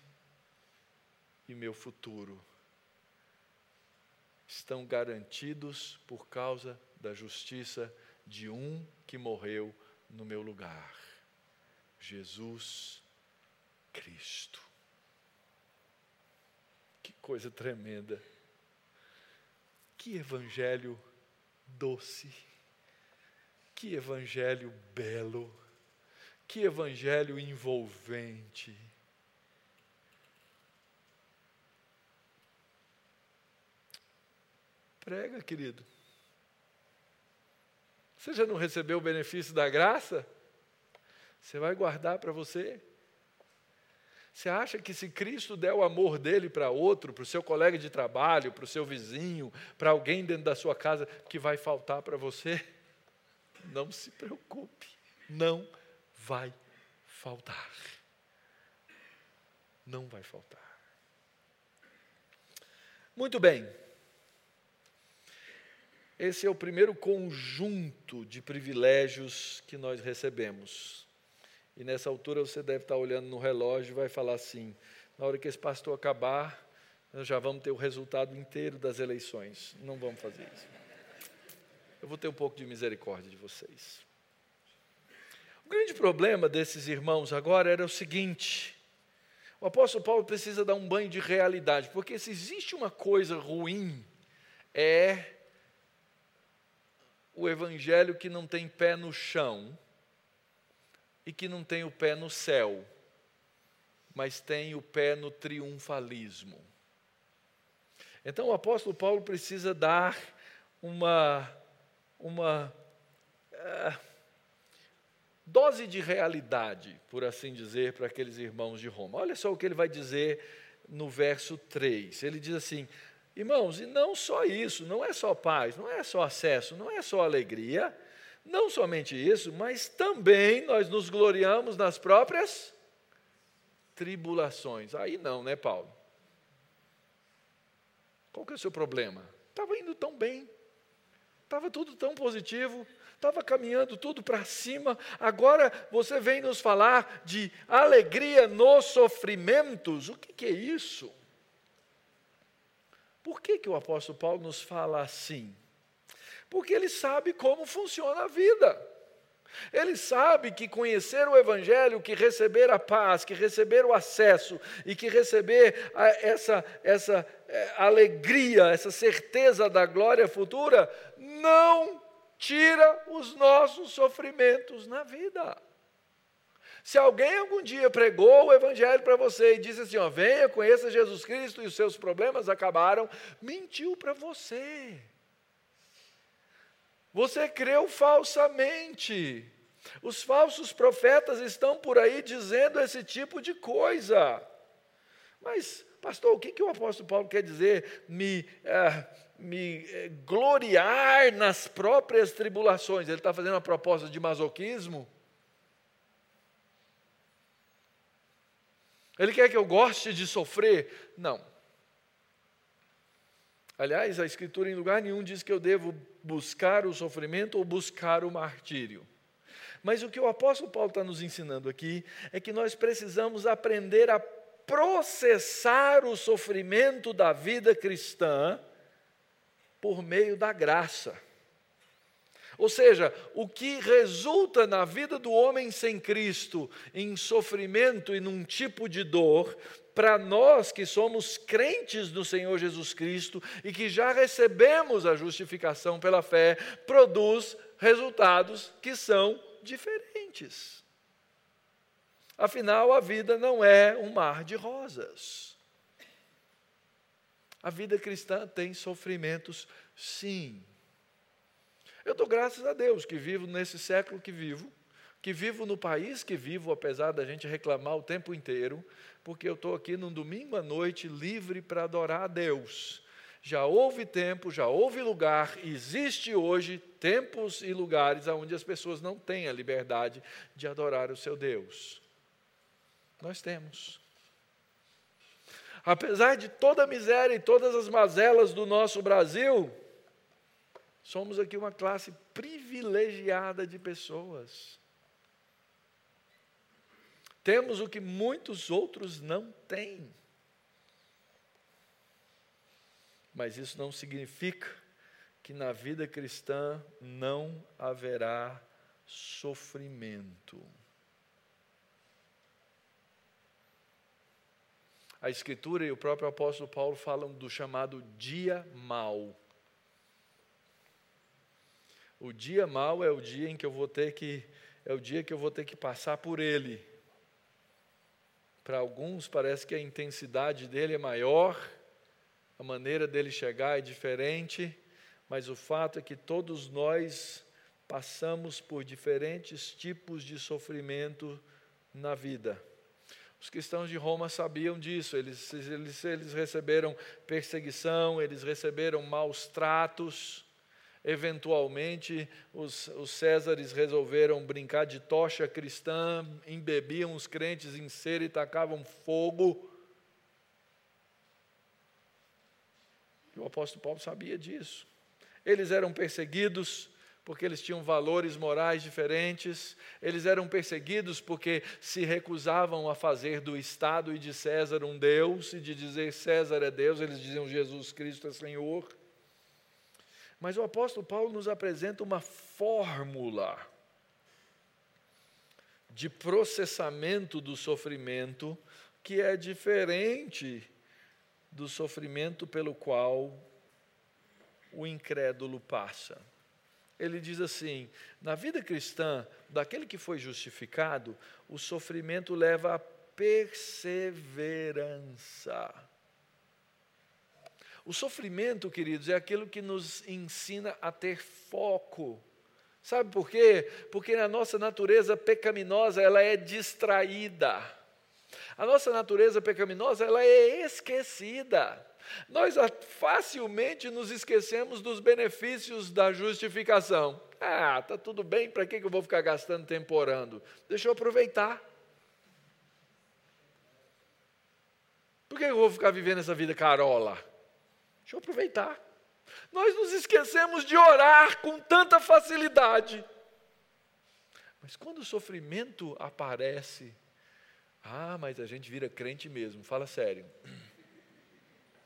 e meu futuro estão garantidos por causa da justiça de um que morreu no meu lugar, Jesus Cristo. Que coisa tremenda. Que evangelho doce. Que evangelho belo. Que evangelho envolvente. Prega, querido. Você já não recebeu o benefício da graça? Você vai guardar para você? Você acha que se Cristo der o amor dele para outro, para o seu colega de trabalho, para o seu vizinho, para alguém dentro da sua casa, que vai faltar para você? Não se preocupe, não vai faltar. Não vai faltar. Muito bem. Esse é o primeiro conjunto de privilégios que nós recebemos. E nessa altura você deve estar olhando no relógio e vai falar assim: na hora que esse pastor acabar, nós já vamos ter o resultado inteiro das eleições. Não vamos fazer isso. Eu vou ter um pouco de misericórdia de vocês. O grande problema desses irmãos agora era o seguinte: o apóstolo Paulo precisa dar um banho de realidade, porque se existe uma coisa ruim, é o evangelho que não tem pé no chão e que não tem o pé no céu, mas tem o pé no triunfalismo. Então o apóstolo Paulo precisa dar uma, uma uh, dose de realidade, por assim dizer, para aqueles irmãos de Roma. Olha só o que ele vai dizer no verso 3. Ele diz assim: Irmãos, e não só isso, não é só paz, não é só acesso, não é só alegria, não somente isso, mas também nós nos gloriamos nas próprias tribulações. Aí não, né, Paulo? Qual que é o seu problema? Estava indo tão bem, estava tudo tão positivo, estava caminhando tudo para cima, agora você vem nos falar de alegria nos sofrimentos. O que, que é isso? Por que, que o apóstolo Paulo nos fala assim? Porque ele sabe como funciona a vida. Ele sabe que conhecer o Evangelho, que receber a paz, que receber o acesso e que receber essa, essa é, alegria, essa certeza da glória futura, não tira os nossos sofrimentos na vida. Se alguém algum dia pregou o evangelho para você e disse assim, ó, venha, conheça Jesus Cristo e os seus problemas acabaram, mentiu para você. Você creu falsamente. Os falsos profetas estão por aí dizendo esse tipo de coisa. Mas, pastor, o que, que o apóstolo Paulo quer dizer? Me, eh, me eh, gloriar nas próprias tribulações. Ele está fazendo uma proposta de masoquismo? Ele quer que eu goste de sofrer? Não. Aliás, a Escritura em lugar nenhum diz que eu devo buscar o sofrimento ou buscar o martírio. Mas o que o apóstolo Paulo está nos ensinando aqui é que nós precisamos aprender a processar o sofrimento da vida cristã por meio da graça. Ou seja, o que resulta na vida do homem sem Cristo em sofrimento e num tipo de dor, para nós que somos crentes do Senhor Jesus Cristo e que já recebemos a justificação pela fé, produz resultados que são diferentes. Afinal, a vida não é um mar de rosas. A vida cristã tem sofrimentos, sim. Eu dou graças a Deus que vivo nesse século que vivo, que vivo no país que vivo, apesar da gente reclamar o tempo inteiro, porque eu estou aqui num domingo à noite livre para adorar a Deus. Já houve tempo, já houve lugar, existe hoje tempos e lugares onde as pessoas não têm a liberdade de adorar o seu Deus. Nós temos. Apesar de toda a miséria e todas as mazelas do nosso Brasil, somos aqui uma classe privilegiada de pessoas. Temos o que muitos outros não têm. Mas isso não significa que na vida cristã não haverá sofrimento. A Escritura e o próprio apóstolo Paulo falam do chamado dia mau. O dia mau é o dia em que eu vou ter que é o dia que eu vou ter que passar por ele. Para alguns parece que a intensidade dele é maior, a maneira dele chegar é diferente, mas o fato é que todos nós passamos por diferentes tipos de sofrimento na vida. Os cristãos de Roma sabiam disso, eles, eles, eles receberam perseguição, eles receberam maus tratos. Eventualmente, os, os Césares resolveram brincar de tocha cristã, embebiam os crentes em cera e tacavam fogo. E o apóstolo Paulo sabia disso. Eles eram perseguidos porque eles tinham valores morais diferentes, eles eram perseguidos porque se recusavam a fazer do Estado e de César um Deus, e de dizer César é Deus, eles diziam Jesus Cristo é Senhor. Mas o apóstolo Paulo nos apresenta uma fórmula de processamento do sofrimento que é diferente do sofrimento pelo qual o incrédulo passa. Ele diz assim: na vida cristã, daquele que foi justificado, o sofrimento leva a perseverança. O sofrimento, queridos, é aquilo que nos ensina a ter foco. Sabe por quê? Porque na nossa natureza pecaminosa ela é distraída. A nossa natureza pecaminosa ela é esquecida. Nós facilmente nos esquecemos dos benefícios da justificação. Ah, está tudo bem, para que eu vou ficar gastando tempo orando? Deixa eu aproveitar. Por que eu vou ficar vivendo essa vida carola? Deixa eu aproveitar. Nós nos esquecemos de orar com tanta facilidade. Mas quando o sofrimento aparece, ah, mas a gente vira crente mesmo, fala sério.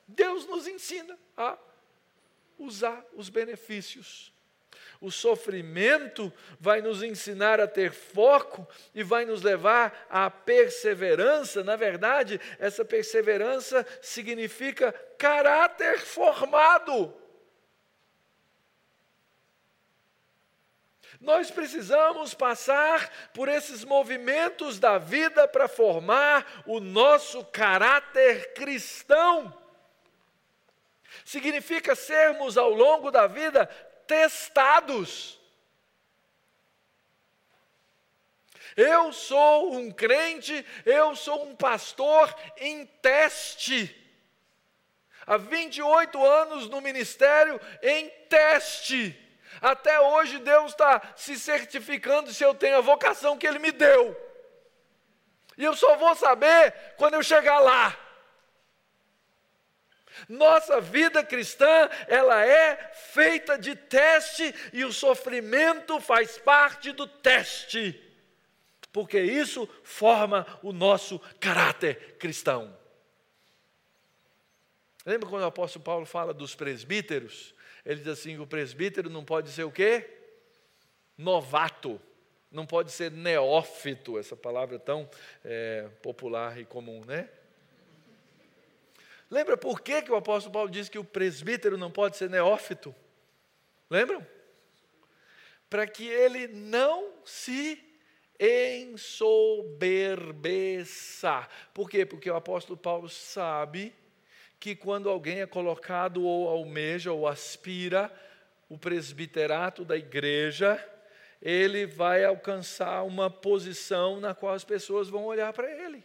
Deus nos ensina a usar os benefícios. O sofrimento vai nos ensinar a ter foco e vai nos levar à perseverança. Na verdade, essa perseverança significa caráter formado. Nós precisamos passar por esses movimentos da vida para formar o nosso caráter cristão significa sermos ao longo da vida testados. Eu sou um crente, eu sou um pastor em teste. Há 28 anos no ministério em teste. Até hoje Deus está se certificando se eu tenho a vocação que Ele me deu. E eu só vou saber quando eu chegar lá. Nossa vida cristã, ela é feita de teste e o sofrimento faz parte do teste. Porque isso forma o nosso caráter cristão. Lembra quando o apóstolo Paulo fala dos presbíteros? Ele diz assim: o presbítero não pode ser o quê? Novato, não pode ser neófito, essa palavra tão é, popular e comum, né? Lembra por que, que o apóstolo Paulo diz que o presbítero não pode ser neófito? Lembram? Para que ele não se ensoberbeça. Por quê? Porque o apóstolo Paulo sabe que quando alguém é colocado ou almeja ou aspira o presbiterato da igreja, ele vai alcançar uma posição na qual as pessoas vão olhar para ele.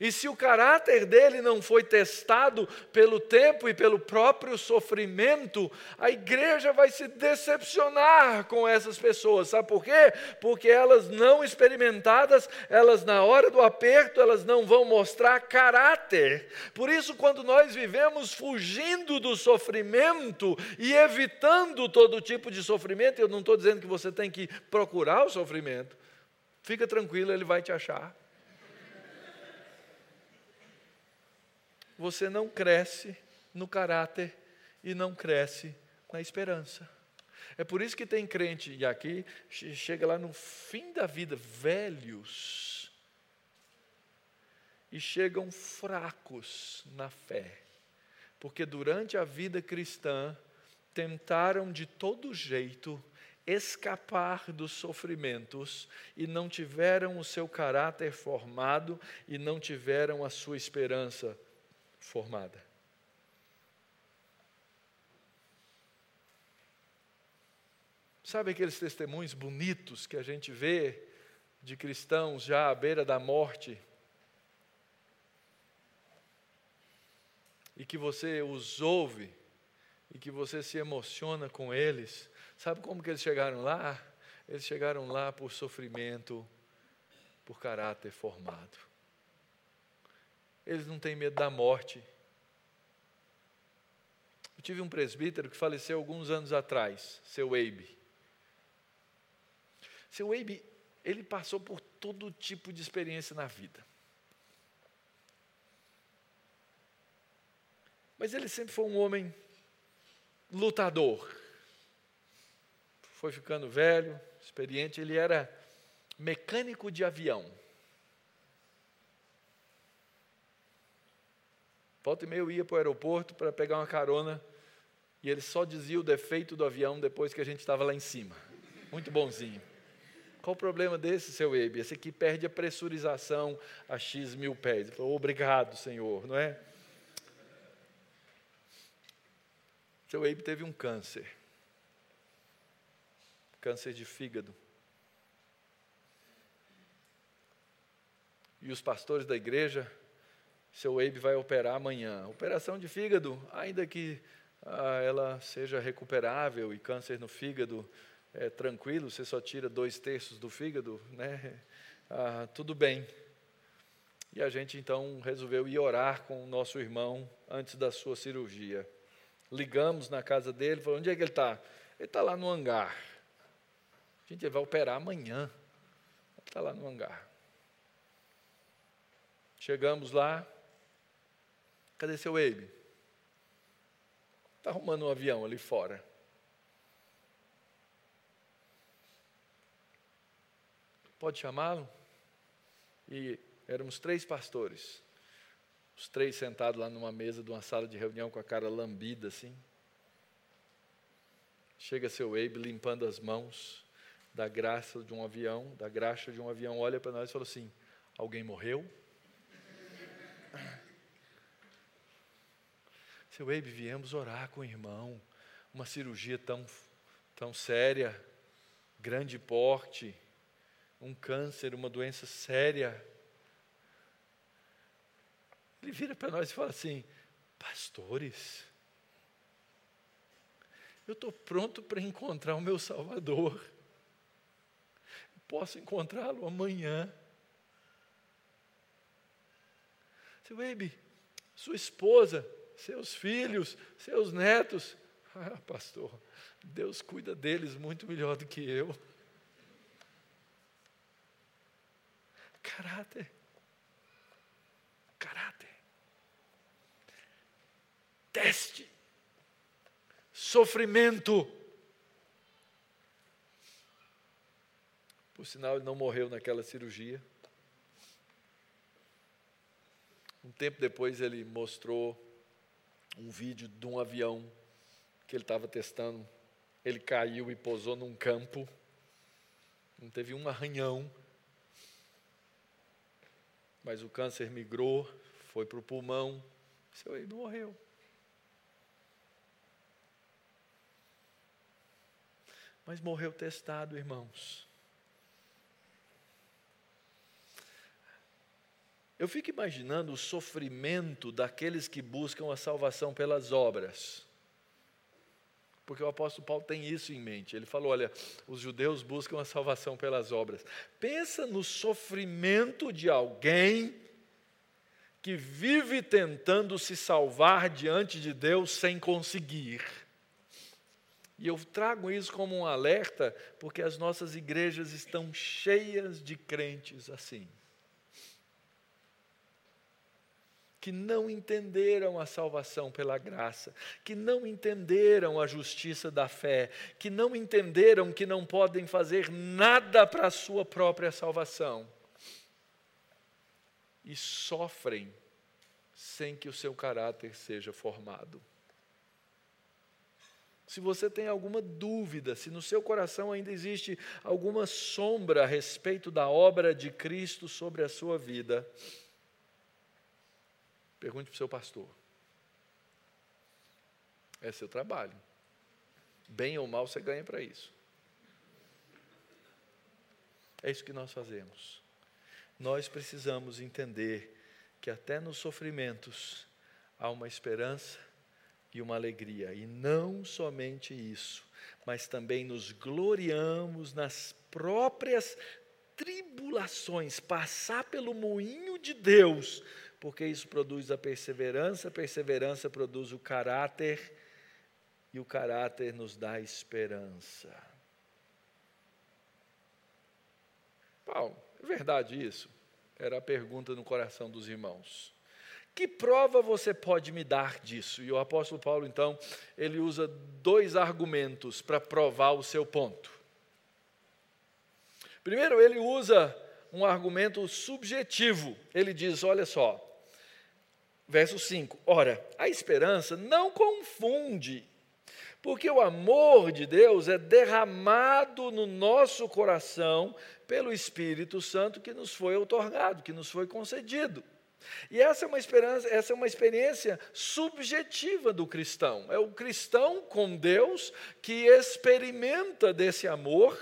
E se o caráter dele não foi testado pelo tempo e pelo próprio sofrimento, a igreja vai se decepcionar com essas pessoas. Sabe por quê? Porque elas não experimentadas, elas na hora do aperto, elas não vão mostrar caráter. Por isso, quando nós vivemos fugindo do sofrimento e evitando todo tipo de sofrimento, eu não estou dizendo que você tem que procurar o sofrimento. Fica tranquilo, ele vai te achar. Você não cresce no caráter e não cresce na esperança. É por isso que tem crente, e aqui chega lá no fim da vida, velhos, e chegam fracos na fé, porque durante a vida cristã tentaram de todo jeito escapar dos sofrimentos e não tiveram o seu caráter formado e não tiveram a sua esperança formada formada. Sabe aqueles testemunhos bonitos que a gente vê de cristãos já à beira da morte? E que você os ouve e que você se emociona com eles. Sabe como que eles chegaram lá? Eles chegaram lá por sofrimento, por caráter formado. Eles não têm medo da morte. Eu tive um presbítero que faleceu alguns anos atrás, seu Eibe. Seu Eibe, ele passou por todo tipo de experiência na vida. Mas ele sempre foi um homem lutador. Foi ficando velho, experiente, ele era mecânico de avião. Volta e meia eu ia para o aeroporto para pegar uma carona e ele só dizia o defeito do avião depois que a gente estava lá em cima. Muito bonzinho. Qual o problema desse, seu Eibe? Esse aqui perde a pressurização a X mil pés. Ele falou, obrigado, senhor, não é? Seu Eibe teve um câncer. Câncer de fígado. E os pastores da igreja seu Abe vai operar amanhã. Operação de fígado, ainda que ah, ela seja recuperável e câncer no fígado é tranquilo, você só tira dois terços do fígado, né? Ah, tudo bem. E a gente então resolveu ir orar com o nosso irmão antes da sua cirurgia. Ligamos na casa dele, falou: onde é que ele está? Ele está lá no hangar. Gente, ele vai operar amanhã. Ele está lá no hangar. Chegamos lá, Cadê seu Abe? Está arrumando um avião ali fora. Pode chamá-lo? E éramos três pastores. Os três sentados lá numa mesa de uma sala de reunião com a cara lambida assim. Chega seu Abe limpando as mãos da graça de um avião, da graxa de um avião, olha para nós e fala assim: Alguém morreu? Seu Eibe, viemos orar com o irmão. Uma cirurgia tão, tão séria, grande porte, um câncer, uma doença séria. Ele vira para nós e fala assim: Pastores, eu estou pronto para encontrar o meu Salvador. Posso encontrá-lo amanhã. Seu Eibe, sua esposa seus filhos, seus netos. Ah, pastor, Deus cuida deles muito melhor do que eu. Caráter. Caráter. Teste. Sofrimento. Por sinal, ele não morreu naquela cirurgia. Um tempo depois, ele mostrou um vídeo de um avião que ele estava testando. Ele caiu e pousou num campo, não teve um arranhão, mas o câncer migrou, foi para o pulmão, seu aí morreu. Mas morreu testado, irmãos. Eu fico imaginando o sofrimento daqueles que buscam a salvação pelas obras. Porque o apóstolo Paulo tem isso em mente. Ele falou: olha, os judeus buscam a salvação pelas obras. Pensa no sofrimento de alguém que vive tentando se salvar diante de Deus sem conseguir. E eu trago isso como um alerta, porque as nossas igrejas estão cheias de crentes assim. Que não entenderam a salvação pela graça, que não entenderam a justiça da fé, que não entenderam que não podem fazer nada para a sua própria salvação. E sofrem sem que o seu caráter seja formado. Se você tem alguma dúvida, se no seu coração ainda existe alguma sombra a respeito da obra de Cristo sobre a sua vida, pergunte para o seu pastor. É seu trabalho. Bem ou mal você ganha para isso. É isso que nós fazemos. Nós precisamos entender que até nos sofrimentos há uma esperança e uma alegria. E não somente isso, mas também nos gloriamos nas próprias tribulações, passar pelo moinho de Deus, porque isso produz a perseverança, a perseverança produz o caráter, e o caráter nos dá esperança. Paulo, é verdade isso? Era a pergunta no coração dos irmãos. Que prova você pode me dar disso? E o apóstolo Paulo, então, ele usa dois argumentos para provar o seu ponto. Primeiro, ele usa um argumento subjetivo. Ele diz: olha só, verso 5: Ora, a esperança não confunde, porque o amor de Deus é derramado no nosso coração pelo Espírito Santo que nos foi otorgado, que nos foi concedido. E essa é uma esperança, essa é uma experiência subjetiva do cristão. É o cristão com Deus que experimenta desse amor,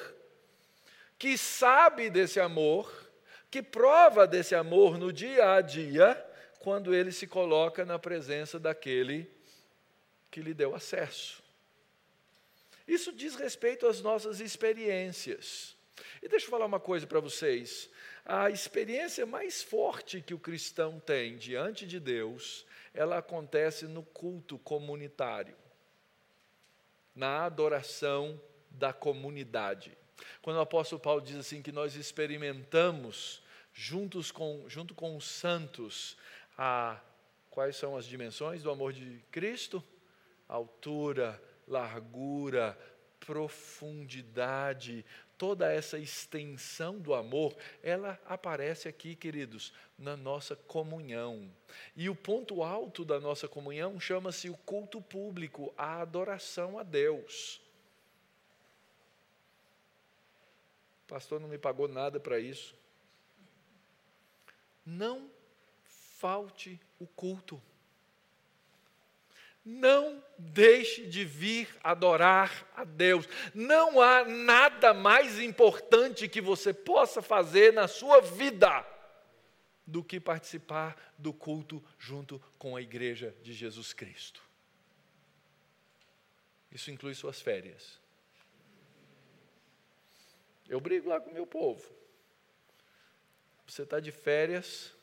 que sabe desse amor, que prova desse amor no dia a dia, quando ele se coloca na presença daquele que lhe deu acesso. Isso diz respeito às nossas experiências. E deixa eu falar uma coisa para vocês a experiência mais forte que o cristão tem diante de Deus, ela acontece no culto comunitário, na adoração da comunidade. Quando o apóstolo Paulo diz assim que nós experimentamos juntos com, junto com os santos a quais são as dimensões do amor de Cristo? Altura, largura, profundidade, toda essa extensão do amor, ela aparece aqui, queridos, na nossa comunhão. E o ponto alto da nossa comunhão chama-se o culto público, a adoração a Deus. O pastor não me pagou nada para isso. Não falte o culto. Não deixe de vir adorar a Deus. Não há nada mais importante que você possa fazer na sua vida do que participar do culto junto com a igreja de Jesus Cristo. Isso inclui suas férias. Eu brigo lá com o meu povo. Você está de férias,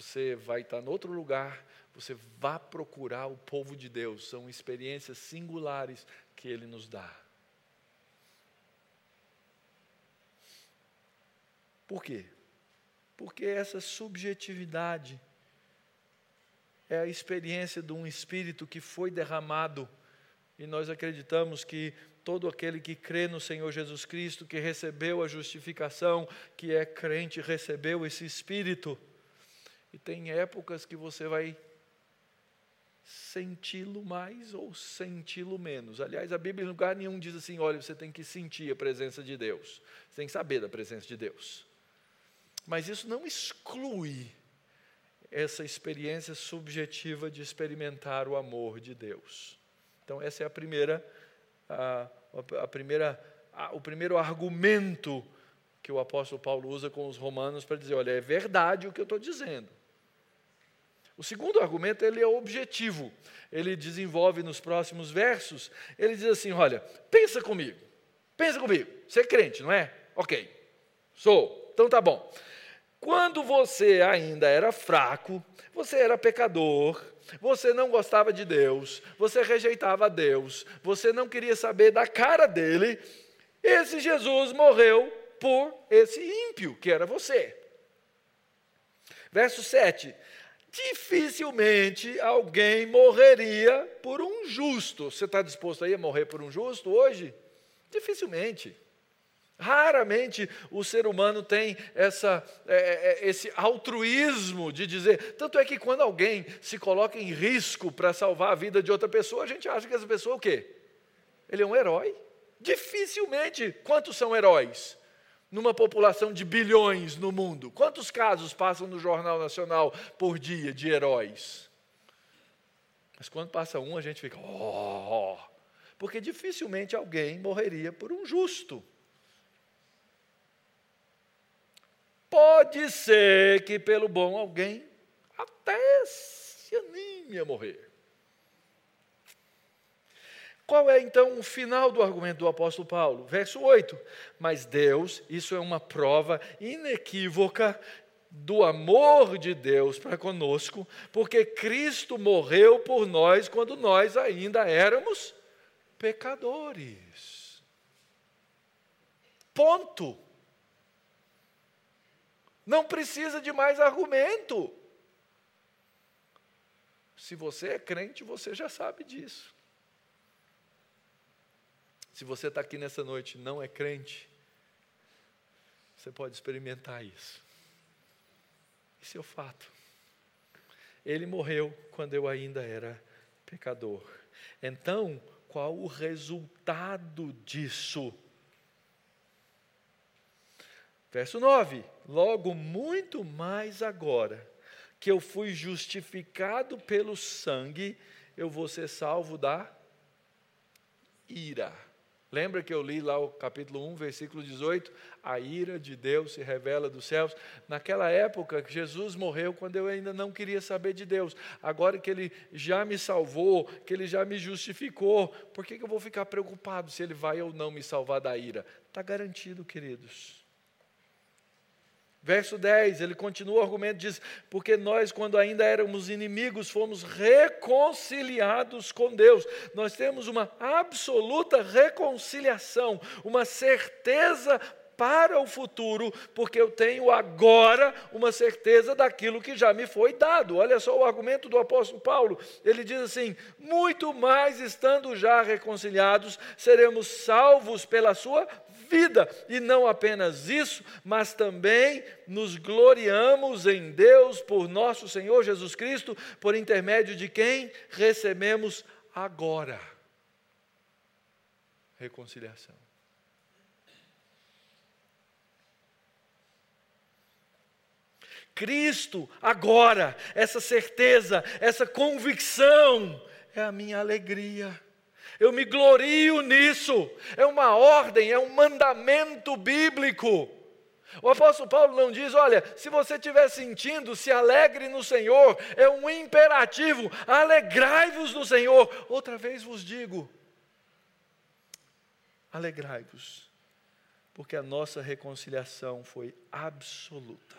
você vai estar em outro lugar, você vá procurar o povo de Deus, são experiências singulares que Ele nos dá. Por quê? Porque essa subjetividade é a experiência de um espírito que foi derramado e nós acreditamos que todo aquele que crê no Senhor Jesus Cristo, que recebeu a justificação, que é crente, recebeu esse espírito. E tem épocas que você vai senti-lo mais ou senti-lo menos. Aliás, a Bíblia em lugar nenhum diz assim: olha, você tem que sentir a presença de Deus, você tem que saber da presença de Deus. Mas isso não exclui essa experiência subjetiva de experimentar o amor de Deus. Então, essa é a primeira, a, a primeira, o primeiro argumento que o apóstolo Paulo usa com os romanos para dizer: olha, é verdade o que eu estou dizendo. O segundo argumento ele é objetivo. Ele desenvolve nos próximos versos. Ele diz assim: olha, pensa comigo, pensa comigo. Você é crente, não é? Ok, sou. Então tá bom. Quando você ainda era fraco, você era pecador, você não gostava de Deus, você rejeitava Deus, você não queria saber da cara dele, esse Jesus morreu por esse ímpio, que era você. Verso 7. Dificilmente alguém morreria por um justo. Você está disposto aí a morrer por um justo hoje? Dificilmente. Raramente o ser humano tem essa, é, é, é, esse altruísmo de dizer. Tanto é que quando alguém se coloca em risco para salvar a vida de outra pessoa, a gente acha que essa pessoa é o quê? Ele é um herói. Dificilmente. Quantos são heróis? Numa população de bilhões no mundo. Quantos casos passam no Jornal Nacional por dia de heróis? Mas quando passa um, a gente fica, oh, porque dificilmente alguém morreria por um justo. Pode ser que pelo bom alguém até se anime a morrer. Qual é então o final do argumento do apóstolo Paulo? Verso 8. Mas Deus, isso é uma prova inequívoca do amor de Deus para conosco, porque Cristo morreu por nós quando nós ainda éramos pecadores. Ponto. Não precisa de mais argumento. Se você é crente, você já sabe disso. Se você está aqui nessa noite e não é crente, você pode experimentar isso. Esse é o fato. Ele morreu quando eu ainda era pecador. Então, qual o resultado disso? Verso 9: Logo, muito mais agora que eu fui justificado pelo sangue, eu vou ser salvo da ira. Lembra que eu li lá o capítulo 1, versículo 18? A ira de Deus se revela dos céus. Naquela época, Jesus morreu quando eu ainda não queria saber de Deus. Agora que Ele já me salvou, que Ele já me justificou, por que, que eu vou ficar preocupado se Ele vai ou não me salvar da ira? Está garantido, queridos. Verso 10, ele continua o argumento, diz: Porque nós, quando ainda éramos inimigos, fomos reconciliados com Deus. Nós temos uma absoluta reconciliação, uma certeza para o futuro, porque eu tenho agora uma certeza daquilo que já me foi dado. Olha só o argumento do apóstolo Paulo. Ele diz assim: muito mais estando já reconciliados, seremos salvos pela sua vida. E não apenas isso, mas também nos gloriamos em Deus por nosso Senhor Jesus Cristo, por intermédio de quem recebemos agora reconciliação. Cristo, agora, essa certeza, essa convicção, é a minha alegria eu me glorio nisso. É uma ordem, é um mandamento bíblico. O apóstolo Paulo não diz, olha, se você estiver sentindo, se alegre no Senhor, é um imperativo, alegrai-vos no Senhor. Outra vez vos digo, alegrai-vos, porque a nossa reconciliação foi absoluta.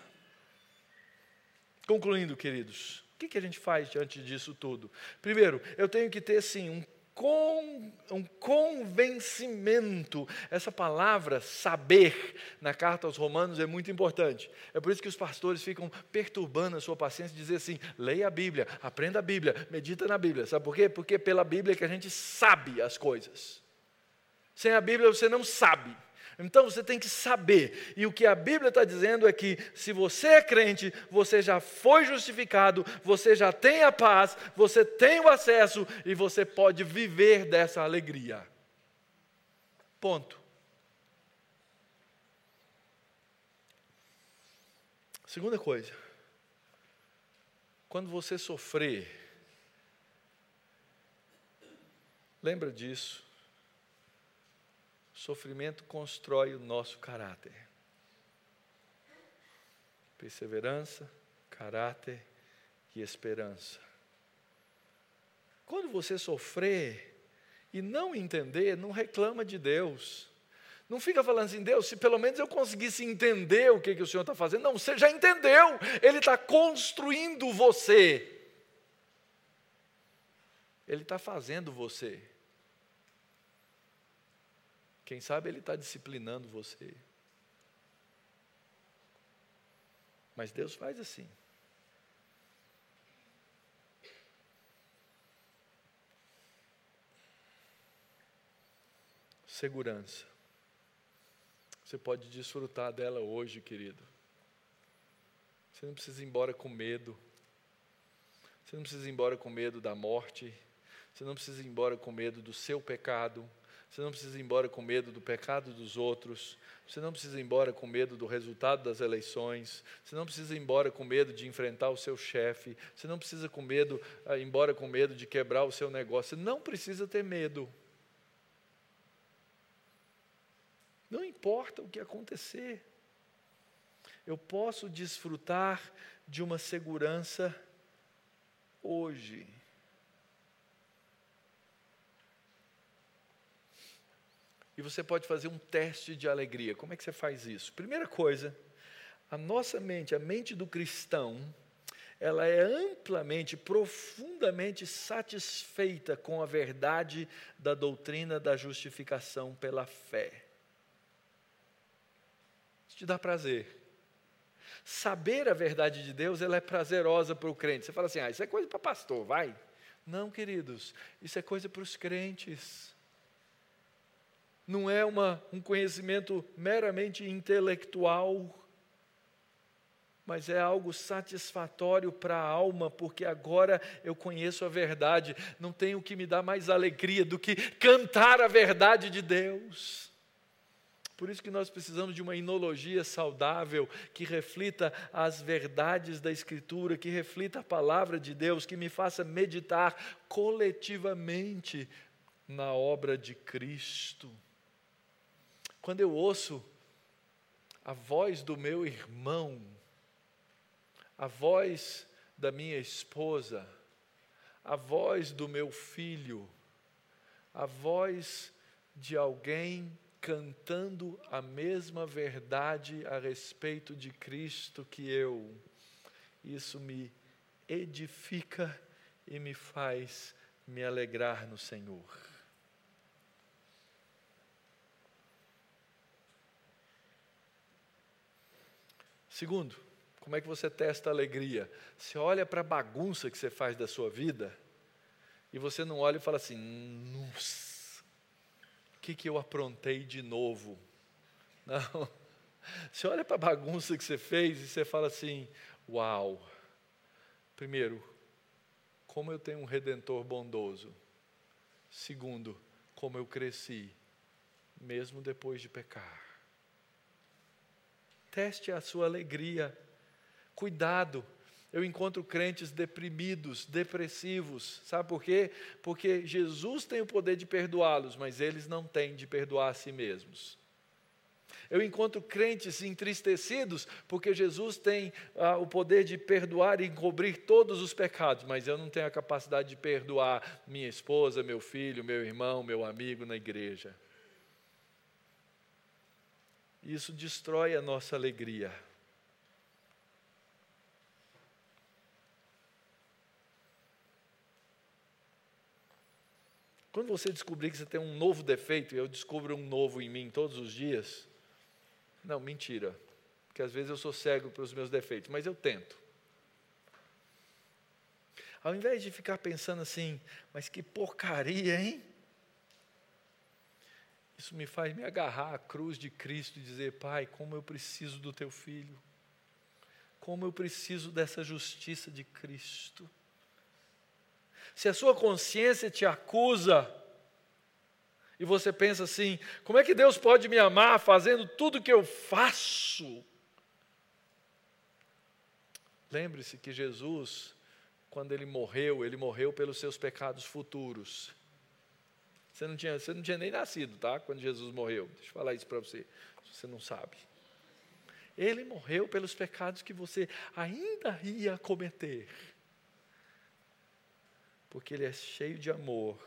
Concluindo, queridos, o que, que a gente faz diante disso tudo? Primeiro, eu tenho que ter sim um com, um convencimento. Essa palavra saber na carta aos Romanos é muito importante. É por isso que os pastores ficam perturbando a sua paciência dizer assim: leia a Bíblia, aprenda a Bíblia, medita na Bíblia. Sabe por quê? Porque pela Bíblia é que a gente sabe as coisas. Sem a Bíblia você não sabe. Então você tem que saber. E o que a Bíblia está dizendo é que se você é crente, você já foi justificado, você já tem a paz, você tem o acesso e você pode viver dessa alegria. Ponto. Segunda coisa. Quando você sofrer, lembra disso Sofrimento constrói o nosso caráter. Perseverança, caráter e esperança. Quando você sofrer e não entender, não reclama de Deus. Não fica falando assim, Deus, se pelo menos eu conseguisse entender o que, que o Senhor está fazendo. Não, você já entendeu, Ele está construindo você. Ele está fazendo você. Quem sabe Ele está disciplinando você. Mas Deus faz assim. Segurança. Você pode desfrutar dela hoje, querido. Você não precisa ir embora com medo. Você não precisa ir embora com medo da morte. Você não precisa ir embora com medo do seu pecado. Você não precisa ir embora com medo do pecado dos outros. Você não precisa ir embora com medo do resultado das eleições. Você não precisa ir embora com medo de enfrentar o seu chefe. Você não precisa com medo, ah, ir embora com medo de quebrar o seu negócio. Você não precisa ter medo. Não importa o que acontecer, eu posso desfrutar de uma segurança hoje. E você pode fazer um teste de alegria. Como é que você faz isso? Primeira coisa, a nossa mente, a mente do cristão, ela é amplamente, profundamente satisfeita com a verdade da doutrina da justificação pela fé te dá prazer. Saber a verdade de Deus, ela é prazerosa para o crente. Você fala assim, ah, isso é coisa para pastor, vai. Não, queridos, isso é coisa para os crentes. Não é uma, um conhecimento meramente intelectual, mas é algo satisfatório para a alma, porque agora eu conheço a verdade. Não tem o que me dá mais alegria do que cantar a verdade de Deus. Por isso que nós precisamos de uma inologia saudável que reflita as verdades da Escritura, que reflita a palavra de Deus, que me faça meditar coletivamente na obra de Cristo. Quando eu ouço a voz do meu irmão, a voz da minha esposa, a voz do meu filho, a voz de alguém cantando a mesma verdade a respeito de Cristo que eu. Isso me edifica e me faz me alegrar no Senhor. Segundo, como é que você testa a alegria? Você olha para a bagunça que você faz da sua vida e você não olha e fala assim: nossa que, que eu aprontei de novo? Não. Você olha para a bagunça que você fez e você fala assim: Uau! Primeiro, como eu tenho um redentor bondoso. Segundo, como eu cresci, mesmo depois de pecar. Teste a sua alegria. Cuidado eu encontro crentes deprimidos, depressivos. Sabe por quê? Porque Jesus tem o poder de perdoá-los, mas eles não têm de perdoar a si mesmos. Eu encontro crentes entristecidos porque Jesus tem ah, o poder de perdoar e encobrir todos os pecados, mas eu não tenho a capacidade de perdoar minha esposa, meu filho, meu irmão, meu amigo na igreja. Isso destrói a nossa alegria. Quando você descobrir que você tem um novo defeito, e eu descubro um novo em mim todos os dias, não, mentira. Porque às vezes eu sou cego para os meus defeitos, mas eu tento. Ao invés de ficar pensando assim, mas que porcaria, hein? Isso me faz me agarrar à cruz de Cristo e dizer: Pai, como eu preciso do teu filho, como eu preciso dessa justiça de Cristo se a sua consciência te acusa, e você pensa assim: como é que Deus pode me amar fazendo tudo que eu faço? Lembre-se que Jesus, quando ele morreu, ele morreu pelos seus pecados futuros. Você não tinha, você não tinha nem nascido, tá? Quando Jesus morreu. Deixa eu falar isso para você, se você não sabe. Ele morreu pelos pecados que você ainda ia cometer. porque Ele é cheio de amor.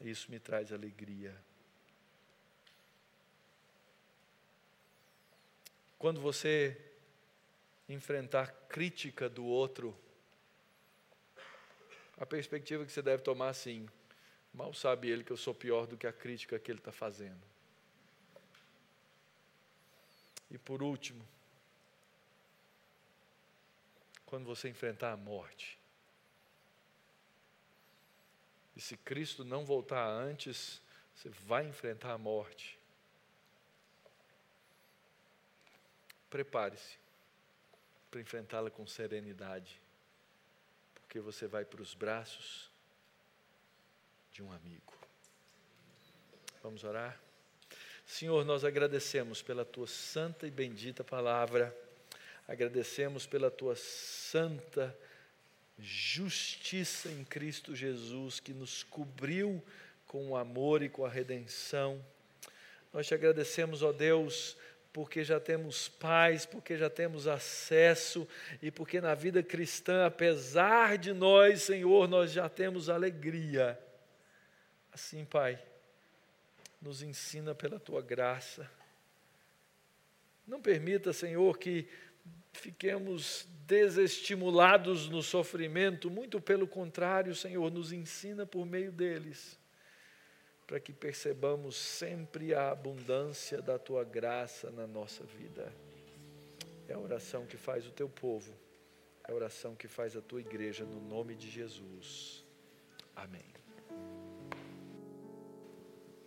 Isso me traz alegria. Quando você enfrentar crítica do outro, a perspectiva que você deve tomar assim, mal sabe ele que eu sou pior do que a crítica que ele está fazendo. E por último, quando você enfrentar a morte, e se Cristo não voltar antes, você vai enfrentar a morte. Prepare-se para enfrentá-la com serenidade, porque você vai para os braços de um amigo. Vamos orar? Senhor, nós agradecemos pela tua santa e bendita palavra, agradecemos pela tua santa justiça em Cristo Jesus que nos cobriu com o amor e com a redenção. Nós te agradecemos, ó Deus, porque já temos paz, porque já temos acesso e porque na vida cristã, apesar de nós, Senhor, nós já temos alegria. Assim, Pai, nos ensina pela tua graça. Não permita, Senhor, que fiquemos desestimulados no sofrimento, muito pelo contrário, Senhor, nos ensina por meio deles para que percebamos sempre a abundância da tua graça na nossa vida. É a oração que faz o teu povo, é a oração que faz a tua igreja, no nome de Jesus. Amém.